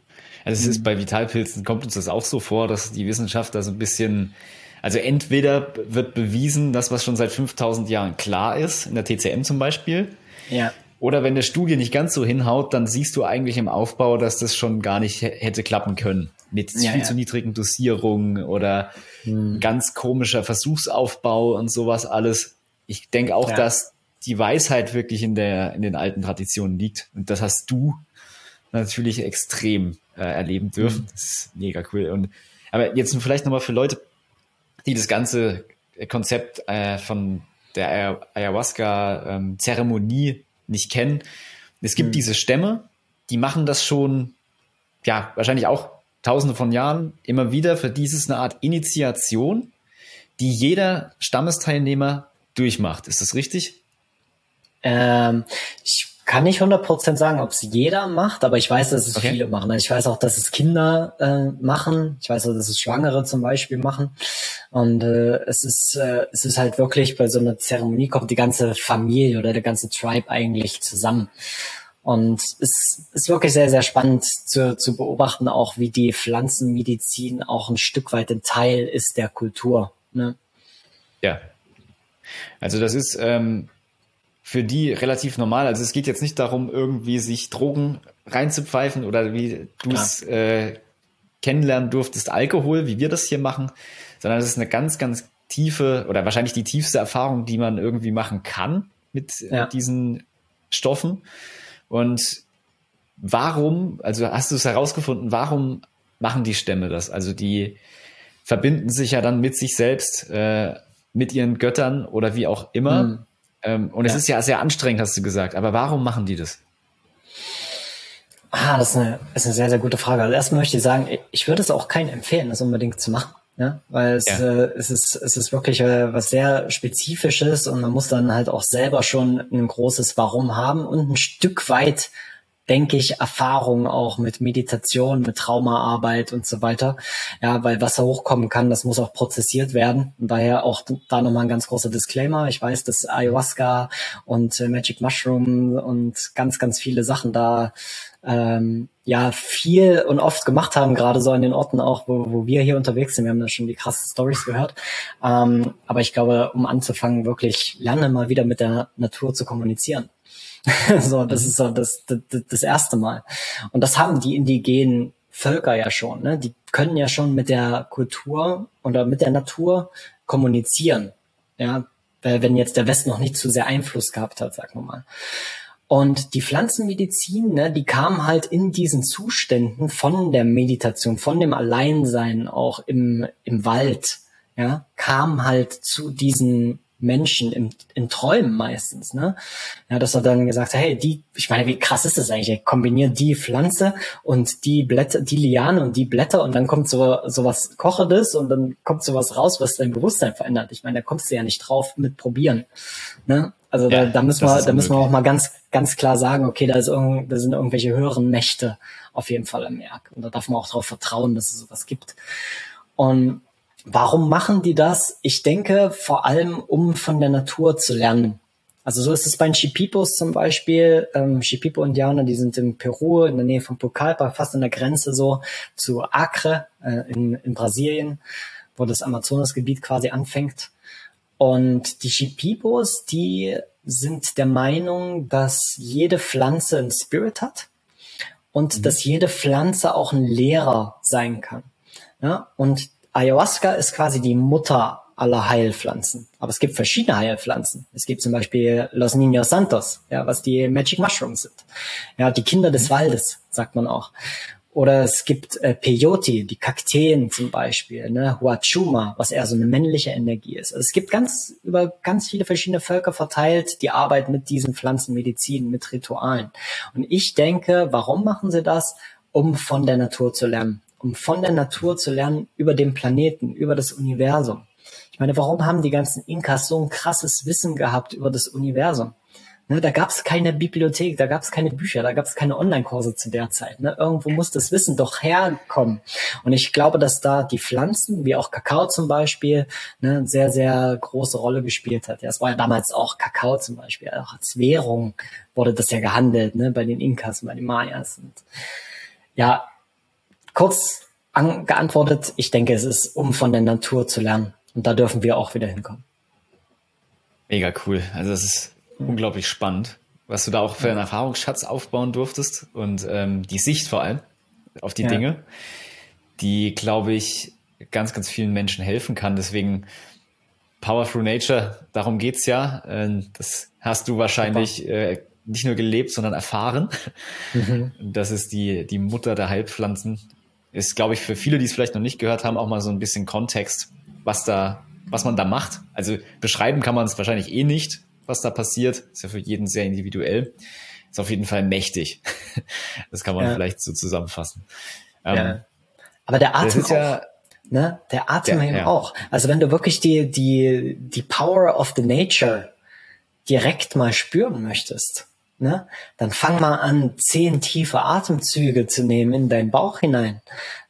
Speaker 1: Also es ist mhm. bei Vitalpilzen, kommt uns das auch so vor, dass die Wissenschaft da so ein bisschen, also entweder wird bewiesen, dass was schon seit 5000 Jahren klar ist, in der TCM zum Beispiel.
Speaker 2: Ja.
Speaker 1: Oder wenn der Studie nicht ganz so hinhaut, dann siehst du eigentlich im Aufbau, dass das schon gar nicht hätte klappen können. Mit ja, viel ja. zu niedrigen Dosierungen oder hm. ganz komischer Versuchsaufbau und sowas alles. Ich denke auch, ja. dass die Weisheit wirklich in der, in den alten Traditionen liegt. Und das hast du natürlich extrem äh, erleben dürfen. Mhm. Das ist mega cool. Und, aber jetzt vielleicht nochmal für Leute, die das ganze Konzept äh, von der Ayahuasca-Zeremonie ähm, nicht kennen. Es gibt mhm. diese Stämme, die machen das schon, ja, wahrscheinlich auch tausende von Jahren immer wieder. Für dieses eine Art Initiation, die jeder Stammesteilnehmer durchmacht. Ist das richtig?
Speaker 2: Ähm, ich kann nicht 100% sagen, ob es jeder macht, aber ich weiß, dass es okay. viele machen. Ich weiß auch, dass es Kinder äh, machen. Ich weiß auch, dass es Schwangere zum Beispiel machen. Und äh, es ist äh, es ist halt wirklich bei so einer Zeremonie kommt die ganze Familie oder der ganze Tribe eigentlich zusammen. Und es ist wirklich sehr, sehr spannend zu, zu beobachten, auch wie die Pflanzenmedizin auch ein Stück weit ein Teil ist der Kultur. Ne?
Speaker 1: Ja. Also das ist ähm, für die relativ normal. Also es geht jetzt nicht darum, irgendwie sich Drogen reinzupfeifen oder wie du es äh, kennenlernen durftest, Alkohol, wie wir das hier machen, sondern es ist eine ganz, ganz tiefe oder wahrscheinlich die tiefste Erfahrung, die man irgendwie machen kann mit ja. diesen Stoffen. Und warum, also hast du es herausgefunden, warum machen die Stämme das? Also die verbinden sich ja dann mit sich selbst, äh, mit ihren Göttern oder wie auch immer. Mhm. Ähm, und ja. es ist ja sehr anstrengend, hast du gesagt. Aber warum machen die das?
Speaker 2: Ah, das ist eine, ist eine sehr, sehr gute Frage. Also erstmal möchte ich sagen, ich würde es auch keinen empfehlen, das unbedingt zu machen. Ja, weil es, ja. äh, es ist es ist wirklich äh, was sehr spezifisches und man muss dann halt auch selber schon ein großes Warum haben und ein Stück weit denke ich, Erfahrung auch mit Meditation, mit Traumaarbeit und so weiter. Ja, weil was da hochkommen kann, das muss auch prozessiert werden. Und daher auch da nochmal ein ganz großer Disclaimer. Ich weiß, dass Ayahuasca und äh, Magic Mushroom und ganz, ganz viele Sachen da ähm, ja viel und oft gemacht haben, gerade so an den Orten auch, wo, wo wir hier unterwegs sind. Wir haben da schon die krassen Stories gehört. Ähm, aber ich glaube, um anzufangen, wirklich lerne mal wieder mit der Natur zu kommunizieren. so, das mhm. ist so das, das, das erste Mal. Und das haben die indigenen Völker ja schon. Ne? Die können ja schon mit der Kultur oder mit der Natur kommunizieren. Ja, wenn jetzt der Westen noch nicht zu sehr Einfluss gehabt hat, sagen wir mal. Und die Pflanzenmedizin, ne, die kam halt in diesen Zuständen von der Meditation, von dem Alleinsein auch im, im Wald, ja, kam halt zu diesen Menschen im, in Träumen meistens, ne? Ja, dass er dann gesagt hat, hey, die, ich meine, wie krass ist das eigentlich? Ich kombiniere die Pflanze und die Blätter, die Liane und die Blätter und dann kommt so, so was Kochendes und dann kommt so was raus, was dein Bewusstsein verändert. Ich meine, da kommst du ja nicht drauf mit probieren, ne? Also ja, da, da müssen wir, da müssen wir auch mal ganz, ganz klar sagen, okay, da ist irgend, da sind irgendwelche höheren Mächte auf jeden Fall im Werk. Und da darf man auch darauf vertrauen, dass es sowas gibt. Und Warum machen die das? Ich denke vor allem, um von der Natur zu lernen. Also so ist es bei den Shipipos zum Beispiel. Ähm, Shipipo-Indianer, die sind in Peru, in der Nähe von Pucallpa, fast an der Grenze so zu Acre äh, in, in Brasilien, wo das Amazonasgebiet quasi anfängt. Und die Shipipos, die sind der Meinung, dass jede Pflanze einen Spirit hat und mhm. dass jede Pflanze auch ein Lehrer sein kann. Ja, und Ayahuasca ist quasi die Mutter aller Heilpflanzen. Aber es gibt verschiedene Heilpflanzen. Es gibt zum Beispiel Los Niños Santos, ja, was die Magic Mushrooms sind. Ja, die Kinder des Waldes, sagt man auch. Oder es gibt äh, Peyote, die Kakteen zum Beispiel, ne, Huachuma, was eher so eine männliche Energie ist. Also es gibt ganz über ganz viele verschiedene Völker verteilt, die arbeiten mit diesen Pflanzenmedizin, mit Ritualen. Und ich denke, warum machen sie das? Um von der Natur zu lernen um von der Natur zu lernen über den Planeten, über das Universum. Ich meine, warum haben die ganzen Inkas so ein krasses Wissen gehabt über das Universum? Ne, da gab es keine Bibliothek, da gab es keine Bücher, da gab es keine Online-Kurse zu der Zeit. Ne? Irgendwo muss das Wissen doch herkommen. Und ich glaube, dass da die Pflanzen, wie auch Kakao zum Beispiel, ne, sehr, sehr große Rolle gespielt hat. Ja, es war ja damals auch Kakao zum Beispiel, auch als Währung wurde das ja gehandelt, ne, bei den Inkas, bei den Mayas. Und ja, kurz geantwortet, ich denke, es ist, um von der Natur zu lernen. Und da dürfen wir auch wieder hinkommen.
Speaker 1: Mega cool. Also das ist. Unglaublich spannend, was du da auch für einen Erfahrungsschatz aufbauen durftest und ähm, die Sicht vor allem auf die ja. Dinge, die, glaube ich, ganz, ganz vielen Menschen helfen kann. Deswegen Power Through Nature, darum geht's ja. Ähm, das hast du wahrscheinlich äh, nicht nur gelebt, sondern erfahren. Mhm. Das ist die, die Mutter der Heilpflanzen ist, glaube ich, für viele, die es vielleicht noch nicht gehört haben, auch mal so ein bisschen Kontext, was da, was man da macht. Also beschreiben kann man es wahrscheinlich eh nicht, was da passiert. Ist ja für jeden sehr individuell. Ist auf jeden Fall mächtig. Das kann man ja. vielleicht so zusammenfassen.
Speaker 2: Ähm, ja. Aber der Atem auch, ja, ne? Der Atem ja, eben ja. auch. Also wenn du wirklich die, die, die Power of the Nature direkt mal spüren möchtest, ne, dann fang mal an, zehn tiefe Atemzüge zu nehmen in deinen Bauch hinein.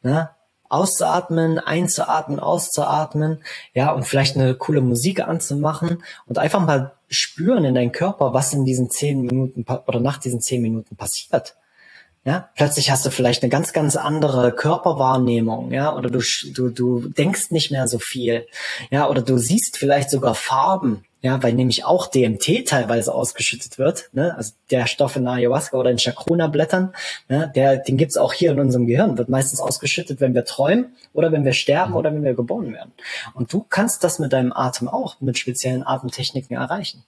Speaker 2: Ne? Auszuatmen, einzuatmen, auszuatmen, ja, und vielleicht eine coole Musik anzumachen und einfach mal spüren in deinen Körper, was in diesen zehn Minuten oder nach diesen zehn Minuten passiert. Ja, plötzlich hast du vielleicht eine ganz, ganz andere Körperwahrnehmung, ja, oder du, du, du denkst nicht mehr so viel, ja, oder du siehst vielleicht sogar Farben, ja, weil nämlich auch DMT teilweise ausgeschüttet wird, ne? also der Stoff in Ayahuasca oder in Chacruna-Blättern, ne? der, den gibt's auch hier in unserem Gehirn, wird meistens ausgeschüttet, wenn wir träumen oder wenn wir sterben oder wenn wir geboren werden. Und du kannst das mit deinem Atem auch, mit speziellen Atemtechniken erreichen.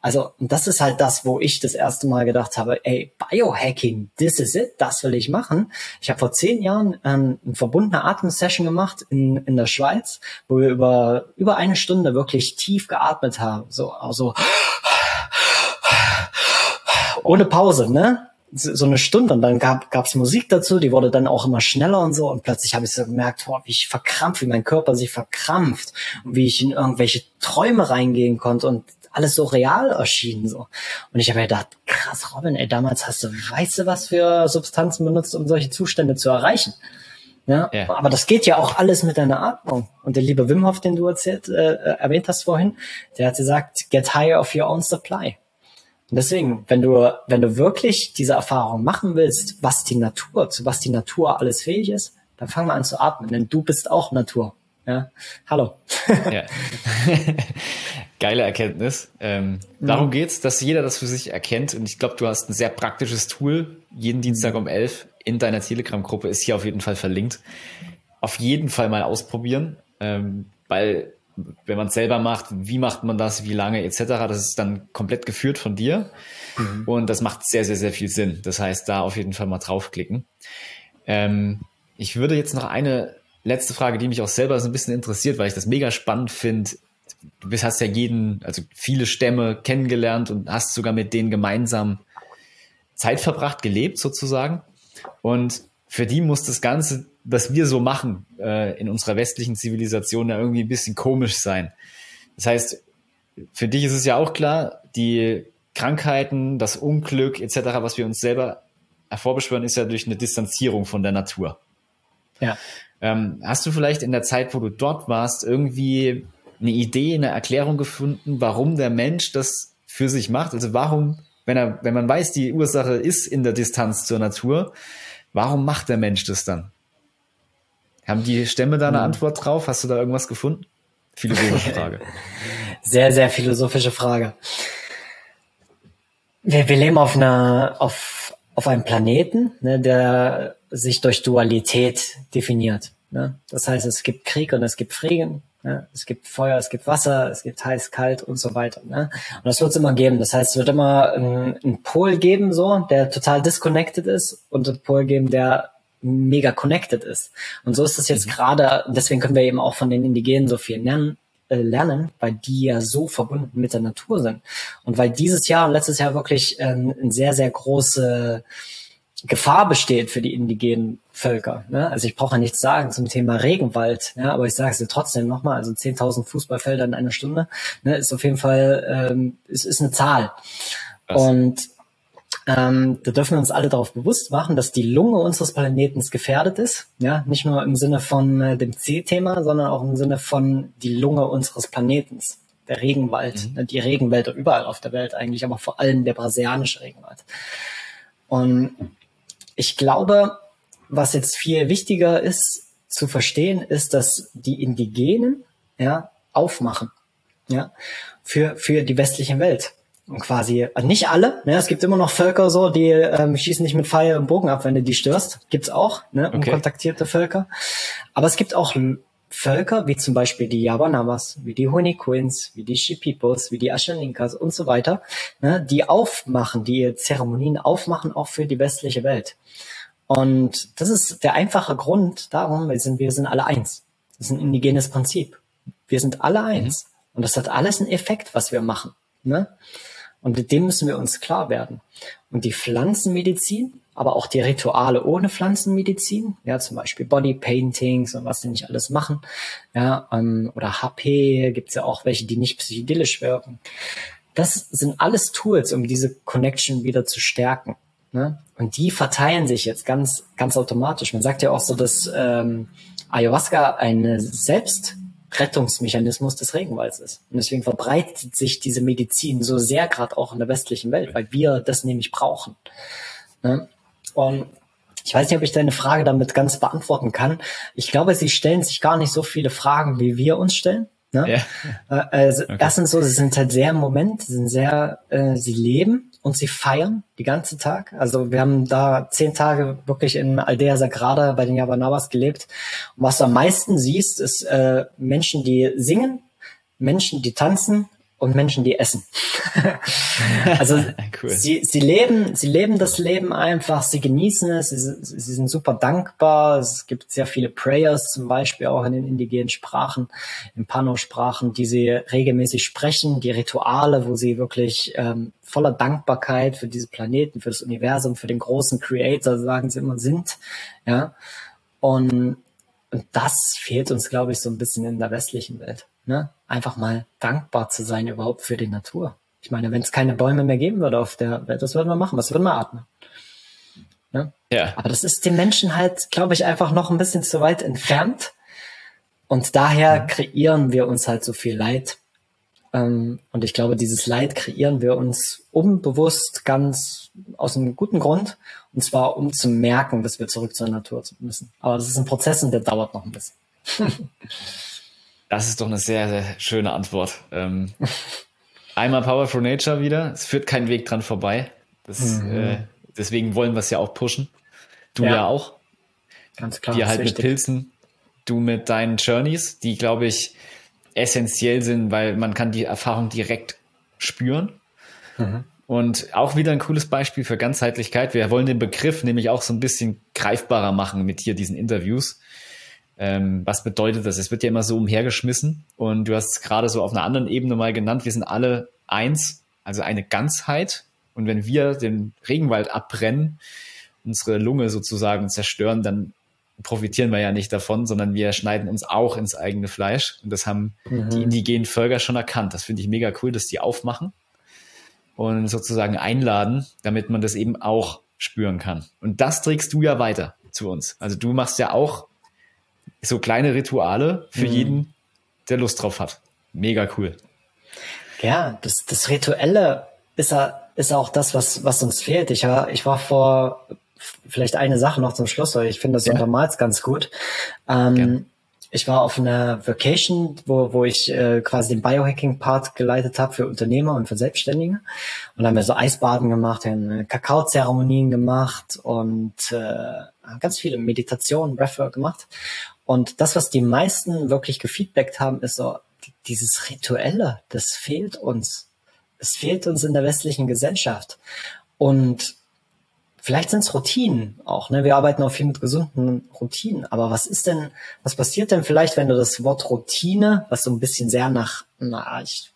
Speaker 2: Also, und das ist halt das, wo ich das erste Mal gedacht habe, ey, Biohacking, this is it, das will ich machen. Ich habe vor zehn Jahren ähm, eine verbundene Atemsession gemacht in, in der Schweiz, wo wir über, über eine Stunde wirklich tief geatmet haben so, also ohne Pause, ne? So eine Stunde und dann gab gab's Musik dazu, die wurde dann auch immer schneller und so und plötzlich habe ich so gemerkt, boah, wie ich verkrampft, wie mein Körper sich verkrampft und wie ich in irgendwelche Träume reingehen konnte und alles so real erschien so. Und ich habe mir gedacht, krass, Robin, ey, damals hast du, weißt du, was für Substanzen benutzt, um solche Zustände zu erreichen? Ja, ja, aber das geht ja auch alles mit deiner Atmung. Und der liebe Wim Hof, den du erzählt, äh, erwähnt hast vorhin, der hat gesagt, get higher of your own supply. Und deswegen, wenn du, wenn du wirklich diese Erfahrung machen willst, was die Natur, zu was die Natur alles fähig ist, dann fang mal an zu atmen, denn du bist auch Natur. Ja, hallo. ja.
Speaker 1: Geile Erkenntnis. Ähm, mhm. Darum geht's, dass jeder das für sich erkennt. Und ich glaube, du hast ein sehr praktisches Tool. Jeden Dienstag um elf in deiner Telegram-Gruppe ist hier auf jeden Fall verlinkt. Auf jeden Fall mal ausprobieren, ähm, weil wenn man es selber macht, wie macht man das, wie lange etc., das ist dann komplett geführt von dir mhm. und das macht sehr, sehr, sehr viel Sinn. Das heißt, da auf jeden Fall mal draufklicken. Ähm, ich würde jetzt noch eine letzte Frage, die mich auch selber so ein bisschen interessiert, weil ich das mega spannend finde. Du hast ja jeden, also viele Stämme kennengelernt und hast sogar mit denen gemeinsam Zeit verbracht, gelebt sozusagen. Und für die muss das Ganze, was wir so machen, äh, in unserer westlichen Zivilisation ja irgendwie ein bisschen komisch sein. Das heißt, für dich ist es ja auch klar, die Krankheiten, das Unglück etc., was wir uns selber hervorbeschwören, ist ja durch eine Distanzierung von der Natur. Ja. Ähm, hast du vielleicht in der Zeit, wo du dort warst, irgendwie eine Idee, eine Erklärung gefunden, warum der Mensch das für sich macht? Also warum wenn er, wenn man weiß, die Ursache ist in der Distanz zur Natur, warum macht der Mensch das dann? Haben die Stämme da eine hm. Antwort drauf? Hast du da irgendwas gefunden? Philosophische Frage.
Speaker 2: Sehr, sehr philosophische Frage. Wir, wir leben auf einer, auf, auf einem Planeten, ne, der sich durch Dualität definiert. Ne? Das heißt, es gibt Krieg und es gibt Frieden, Ne? Es gibt Feuer, es gibt Wasser, es gibt heiß, kalt und so weiter. Ne? Und das wird es immer geben. Das heißt, es wird immer einen, einen Pol geben, so, der total disconnected ist und einen Pol geben, der mega connected ist. Und so ist es jetzt mhm. gerade, deswegen können wir eben auch von den Indigenen so viel lernen, äh, lernen, weil die ja so verbunden mit der Natur sind. Und weil dieses Jahr und letztes Jahr wirklich äh, ein sehr, sehr große Gefahr besteht für die indigenen Völker. Ne? Also ich brauche ja nichts sagen zum Thema Regenwald, ja, aber ich sage es dir trotzdem nochmal, also 10.000 Fußballfelder in einer Stunde ne, ist auf jeden Fall, ähm, ist, ist eine Zahl. Was? Und ähm, da dürfen wir uns alle darauf bewusst machen, dass die Lunge unseres Planeten gefährdet ist. Ja, nicht nur im Sinne von äh, dem C-Thema, sondern auch im Sinne von die Lunge unseres Planetens. Der Regenwald, mhm. ne, die Regenwälder überall auf der Welt eigentlich, aber vor allem der brasilianische Regenwald. Und ich glaube, was jetzt viel wichtiger ist zu verstehen, ist, dass die Indigenen ja aufmachen, ja, für für die westliche Welt. Und quasi also nicht alle, ne, es gibt immer noch Völker so, die ähm, schießen nicht mit Pfeil und Bogen ab, wenn du die störst. Gibt's auch, ne, unkontaktierte okay. Völker. Aber es gibt auch Völker, wie zum Beispiel die Yabanamas, wie die Honeyquins, wie die Shipipos, wie die Ashaninkas und so weiter, ne, die aufmachen, die Zeremonien aufmachen, auch für die westliche Welt. Und das ist der einfache Grund darum, wir sind, wir sind alle eins. Das ist ein indigenes Prinzip. Wir sind alle eins. Mhm. Und das hat alles einen Effekt, was wir machen. Ne? Und mit dem müssen wir uns klar werden. Und die Pflanzenmedizin, aber auch die Rituale ohne Pflanzenmedizin, ja, zum Beispiel Body Paintings und was die nicht alles machen, ja, ähm, oder HP, gibt's ja auch welche, die nicht psychedelisch wirken. Das sind alles Tools, um diese Connection wieder zu stärken. Ne? Und die verteilen sich jetzt ganz, ganz automatisch. Man sagt ja auch so, dass ähm, Ayahuasca ein Selbstrettungsmechanismus des Regenwalds ist. Und deswegen verbreitet sich diese Medizin so sehr gerade auch in der westlichen Welt, weil wir das nämlich brauchen. Ne? Und ich weiß nicht, ob ich deine Frage damit ganz beantworten kann. Ich glaube, sie stellen sich gar nicht so viele Fragen, wie wir uns stellen. Ne? Ja. Äh, also okay. erstens so, sie sind halt sehr im Moment, sie sind sehr, äh, sie leben und sie feiern die ganze Tag. Also wir haben da zehn Tage wirklich in Aldea Sagrada bei den Yabanabas gelebt. Und was du am meisten siehst, ist äh, Menschen, die singen, Menschen, die tanzen und Menschen, die essen. also cool. sie, sie leben, sie leben das Leben einfach, sie genießen es, sie, sie sind super dankbar. Es gibt sehr viele Prayers, zum Beispiel auch in den indigenen Sprachen, in Pano-Sprachen, die sie regelmäßig sprechen, die Rituale, wo sie wirklich ähm, voller Dankbarkeit für diese Planeten, für das Universum, für den großen Creator, sagen sie immer, sind. Ja. Und, und das fehlt uns, glaube ich, so ein bisschen in der westlichen Welt ne, einfach mal dankbar zu sein überhaupt für die Natur. Ich meine, wenn es keine Bäume mehr geben würde auf der Welt, was würden wir machen? Was würden wir atmen? Ne? Ja. Aber das ist den Menschen halt, glaube ich, einfach noch ein bisschen zu weit entfernt. Und daher kreieren wir uns halt so viel Leid. Ähm, und ich glaube, dieses Leid kreieren wir uns unbewusst ganz aus einem guten Grund. Und zwar, um zu merken, dass wir zurück zur Natur müssen. Aber das ist ein Prozess und der dauert noch ein bisschen.
Speaker 1: Das ist doch eine sehr, sehr schöne Antwort. Ähm, einmal Power for Nature wieder. Es führt kein Weg dran vorbei. Das, mhm. äh, deswegen wollen wir es ja auch pushen. Du ja, ja auch.
Speaker 2: Ganz klar.
Speaker 1: Wir halt mit Pilzen, du mit deinen Journeys, die, glaube ich, essentiell sind, weil man kann die Erfahrung direkt spüren. Mhm. Und auch wieder ein cooles Beispiel für Ganzheitlichkeit. Wir wollen den Begriff nämlich auch so ein bisschen greifbarer machen mit hier diesen Interviews. Ähm, was bedeutet das? Es wird ja immer so umhergeschmissen und du hast es gerade so auf einer anderen Ebene mal genannt, wir sind alle eins, also eine Ganzheit. Und wenn wir den Regenwald abbrennen, unsere Lunge sozusagen zerstören, dann profitieren wir ja nicht davon, sondern wir schneiden uns auch ins eigene Fleisch. Und das haben mhm. die indigenen Völker schon erkannt. Das finde ich mega cool, dass die aufmachen und sozusagen einladen, damit man das eben auch spüren kann. Und das trägst du ja weiter zu uns. Also du machst ja auch so kleine Rituale für mhm. jeden, der Lust drauf hat. Mega cool.
Speaker 2: Ja, das, das Rituelle ist, ist auch das, was, was uns fehlt. Ich war, ich war vor, vielleicht eine Sache noch zum Schluss, weil ich finde das ja. untermals ganz gut. Ähm, ich war auf einer Vacation, wo, wo ich äh, quasi den Biohacking-Part geleitet habe für Unternehmer und für Selbstständige. Und haben wir so Eisbaden gemacht, haben Kakaozeremonien gemacht und äh, ganz viele Meditationen, Breathwork gemacht. Und das, was die meisten wirklich gefeedbackt haben, ist so, dieses Rituelle, das fehlt uns. Es fehlt uns in der westlichen Gesellschaft. Und vielleicht sind es Routinen auch. Ne? Wir arbeiten auch viel mit gesunden Routinen. Aber was ist denn, was passiert denn vielleicht, wenn du das Wort Routine, was so ein bisschen sehr nach, na, ich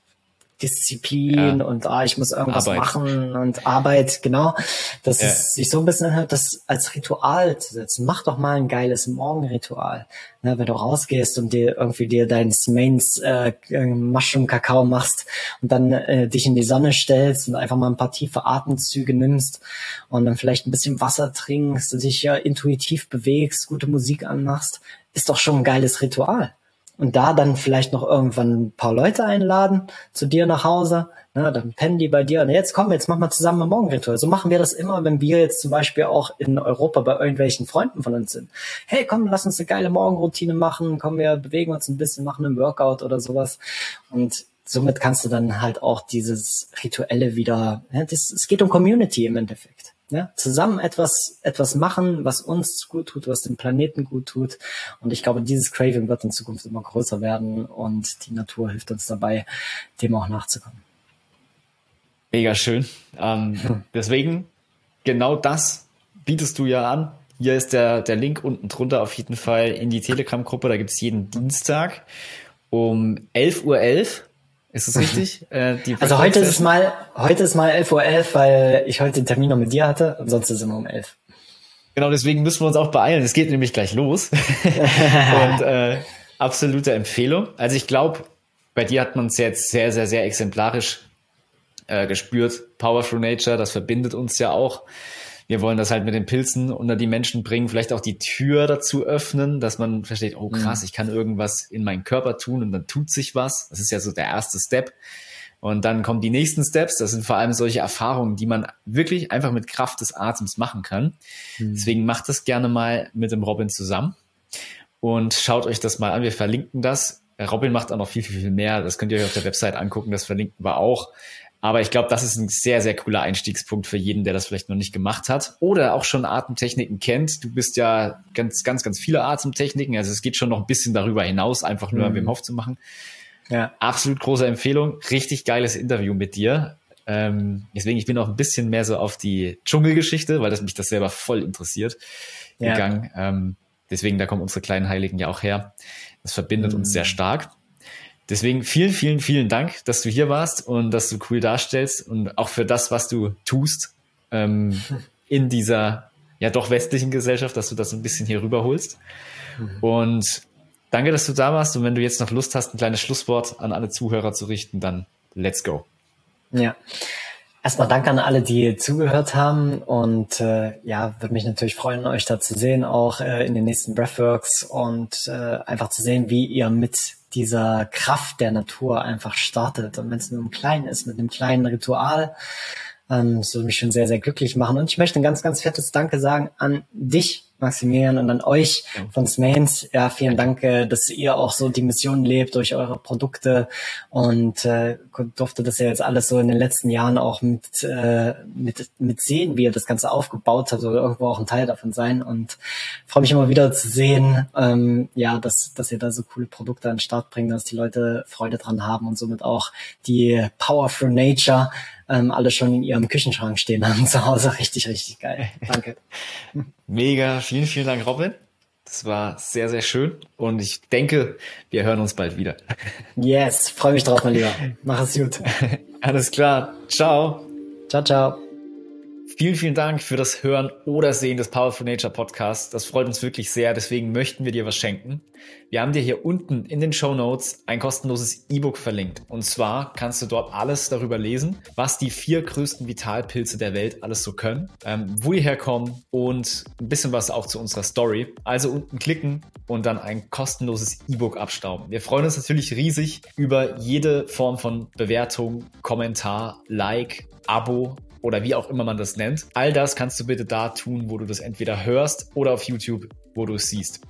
Speaker 2: Disziplin ja. und ah, ich muss irgendwas Arbeit. machen und Arbeit, genau. Dass ja. es sich so ein bisschen anhört, das als Ritual zu setzen. Mach doch mal ein geiles Morgenritual. Ne, wenn du rausgehst und dir irgendwie dir dein Mains äh, Mushroom Kakao machst und dann äh, dich in die Sonne stellst und einfach mal ein paar tiefe Atemzüge nimmst und dann vielleicht ein bisschen Wasser trinkst und dich ja intuitiv bewegst, gute Musik anmachst, ist doch schon ein geiles Ritual und da dann vielleicht noch irgendwann ein paar Leute einladen zu dir nach Hause. Na, dann pennen die bei dir und jetzt komm, jetzt machen wir zusammen ein Morgenritual. So machen wir das immer, wenn wir jetzt zum Beispiel auch in Europa bei irgendwelchen Freunden von uns sind. Hey, komm, lass uns eine geile Morgenroutine machen. Komm, wir bewegen uns ein bisschen, machen einen Workout oder sowas. Und somit kannst du dann halt auch dieses Rituelle wieder, ja, das, es geht um Community im Endeffekt ja, zusammen etwas, etwas machen, was uns gut tut, was dem Planeten gut tut. Und ich glaube, dieses Craving wird in Zukunft immer größer werden und die Natur hilft uns dabei, dem auch nachzukommen.
Speaker 1: Mega schön. Ähm, hm. Deswegen, genau das bietest du ja an. Hier ist der, der Link unten drunter auf jeden Fall in die Telegram-Gruppe. Da gibt's jeden Dienstag um 11.11 Uhr ist es richtig?
Speaker 2: äh, also heute ist es mal, heute ist mal 11.11 Uhr, 11, weil ich heute den Termin noch mit dir hatte und sonst ist es immer um 11.
Speaker 1: Genau, deswegen müssen wir uns auch beeilen. Es geht nämlich gleich los. und äh, absolute Empfehlung. Also ich glaube, bei dir hat man es jetzt sehr, sehr, sehr exemplarisch äh, gespürt. Power Through Nature, das verbindet uns ja auch. Wir wollen das halt mit den Pilzen unter die Menschen bringen, vielleicht auch die Tür dazu öffnen, dass man versteht, oh krass, mhm. ich kann irgendwas in meinen Körper tun und dann tut sich was. Das ist ja so der erste Step. Und dann kommen die nächsten Steps. Das sind vor allem solche Erfahrungen, die man wirklich einfach mit Kraft des Atems machen kann. Mhm. Deswegen macht das gerne mal mit dem Robin zusammen und schaut euch das mal an. Wir verlinken das. Robin macht auch noch viel, viel, viel mehr. Das könnt ihr euch auf der Website angucken. Das verlinken wir auch. Aber ich glaube, das ist ein sehr, sehr cooler Einstiegspunkt für jeden, der das vielleicht noch nicht gemacht hat oder auch schon Atemtechniken kennt. Du bist ja ganz, ganz, ganz viele Atemtechniken. Also es geht schon noch ein bisschen darüber hinaus, einfach nur mhm. Wim Hof zu machen. Ja. Absolut große Empfehlung. Richtig geiles Interview mit dir. Ähm, deswegen, ich bin auch ein bisschen mehr so auf die Dschungelgeschichte, weil das mich das selber voll interessiert, ja. gegangen. Ähm, deswegen, da kommen unsere kleinen Heiligen ja auch her. Das verbindet mhm. uns sehr stark. Deswegen vielen, vielen, vielen Dank, dass du hier warst und dass du cool darstellst und auch für das, was du tust ähm, in dieser ja doch westlichen Gesellschaft, dass du das ein bisschen hier rüberholst. Mhm. Und Danke, dass du da warst und wenn du jetzt noch Lust hast, ein kleines Schlusswort an alle Zuhörer zu richten, dann let's go.
Speaker 2: Ja. Erstmal danke an alle, die zugehört haben und äh, ja, würde mich natürlich freuen, euch da zu sehen, auch äh, in den nächsten Breathworks und äh, einfach zu sehen, wie ihr mit dieser Kraft der Natur einfach startet. Und wenn es nur im Kleinen ist, mit einem kleinen Ritual, ähm, das würde mich schon sehr, sehr glücklich machen. Und ich möchte ein ganz, ganz fettes Danke sagen an dich, Maximilian, und an euch von Smains. Ja, vielen Dank, äh, dass ihr auch so die Mission lebt durch eure Produkte und äh, durfte das ja jetzt alles so in den letzten Jahren auch mit, äh, mit, mit sehen, wie ihr das Ganze aufgebaut habt oder irgendwo auch ein Teil davon sein und freue mich immer wieder zu sehen, ähm, ja, dass, dass ihr da so coole Produkte an den Start bringt, dass die Leute Freude dran haben und somit auch die Power for Nature ähm, alle schon in ihrem Küchenschrank stehen haben zu Hause. Richtig, richtig geil. Danke.
Speaker 1: Mega. Vielen, vielen Dank, Robin. Das war sehr, sehr schön und ich denke, wir hören uns bald wieder.
Speaker 2: Yes, freue mich drauf, mein Lieber. Mach es gut.
Speaker 1: Alles klar. Ciao.
Speaker 2: Ciao, ciao.
Speaker 1: Vielen, vielen Dank für das Hören oder Sehen des Powerful Nature Podcasts. Das freut uns wirklich sehr. Deswegen möchten wir dir was schenken. Wir haben dir hier unten in den Show Notes ein kostenloses E-Book verlinkt. Und zwar kannst du dort alles darüber lesen, was die vier größten Vitalpilze der Welt alles so können, ähm, wo die herkommen und ein bisschen was auch zu unserer Story. Also unten klicken und dann ein kostenloses E-Book abstauben. Wir freuen uns natürlich riesig über jede Form von Bewertung, Kommentar, Like, Abo oder wie auch immer man das nennt. All das kannst du bitte da tun, wo du das entweder hörst oder auf YouTube, wo du es siehst.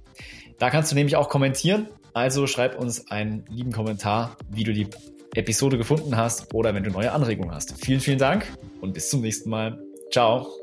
Speaker 1: Da kannst du nämlich auch kommentieren. Also schreib uns einen lieben Kommentar, wie du die Episode gefunden hast oder wenn du neue Anregungen hast. Vielen, vielen Dank und bis zum nächsten Mal. Ciao.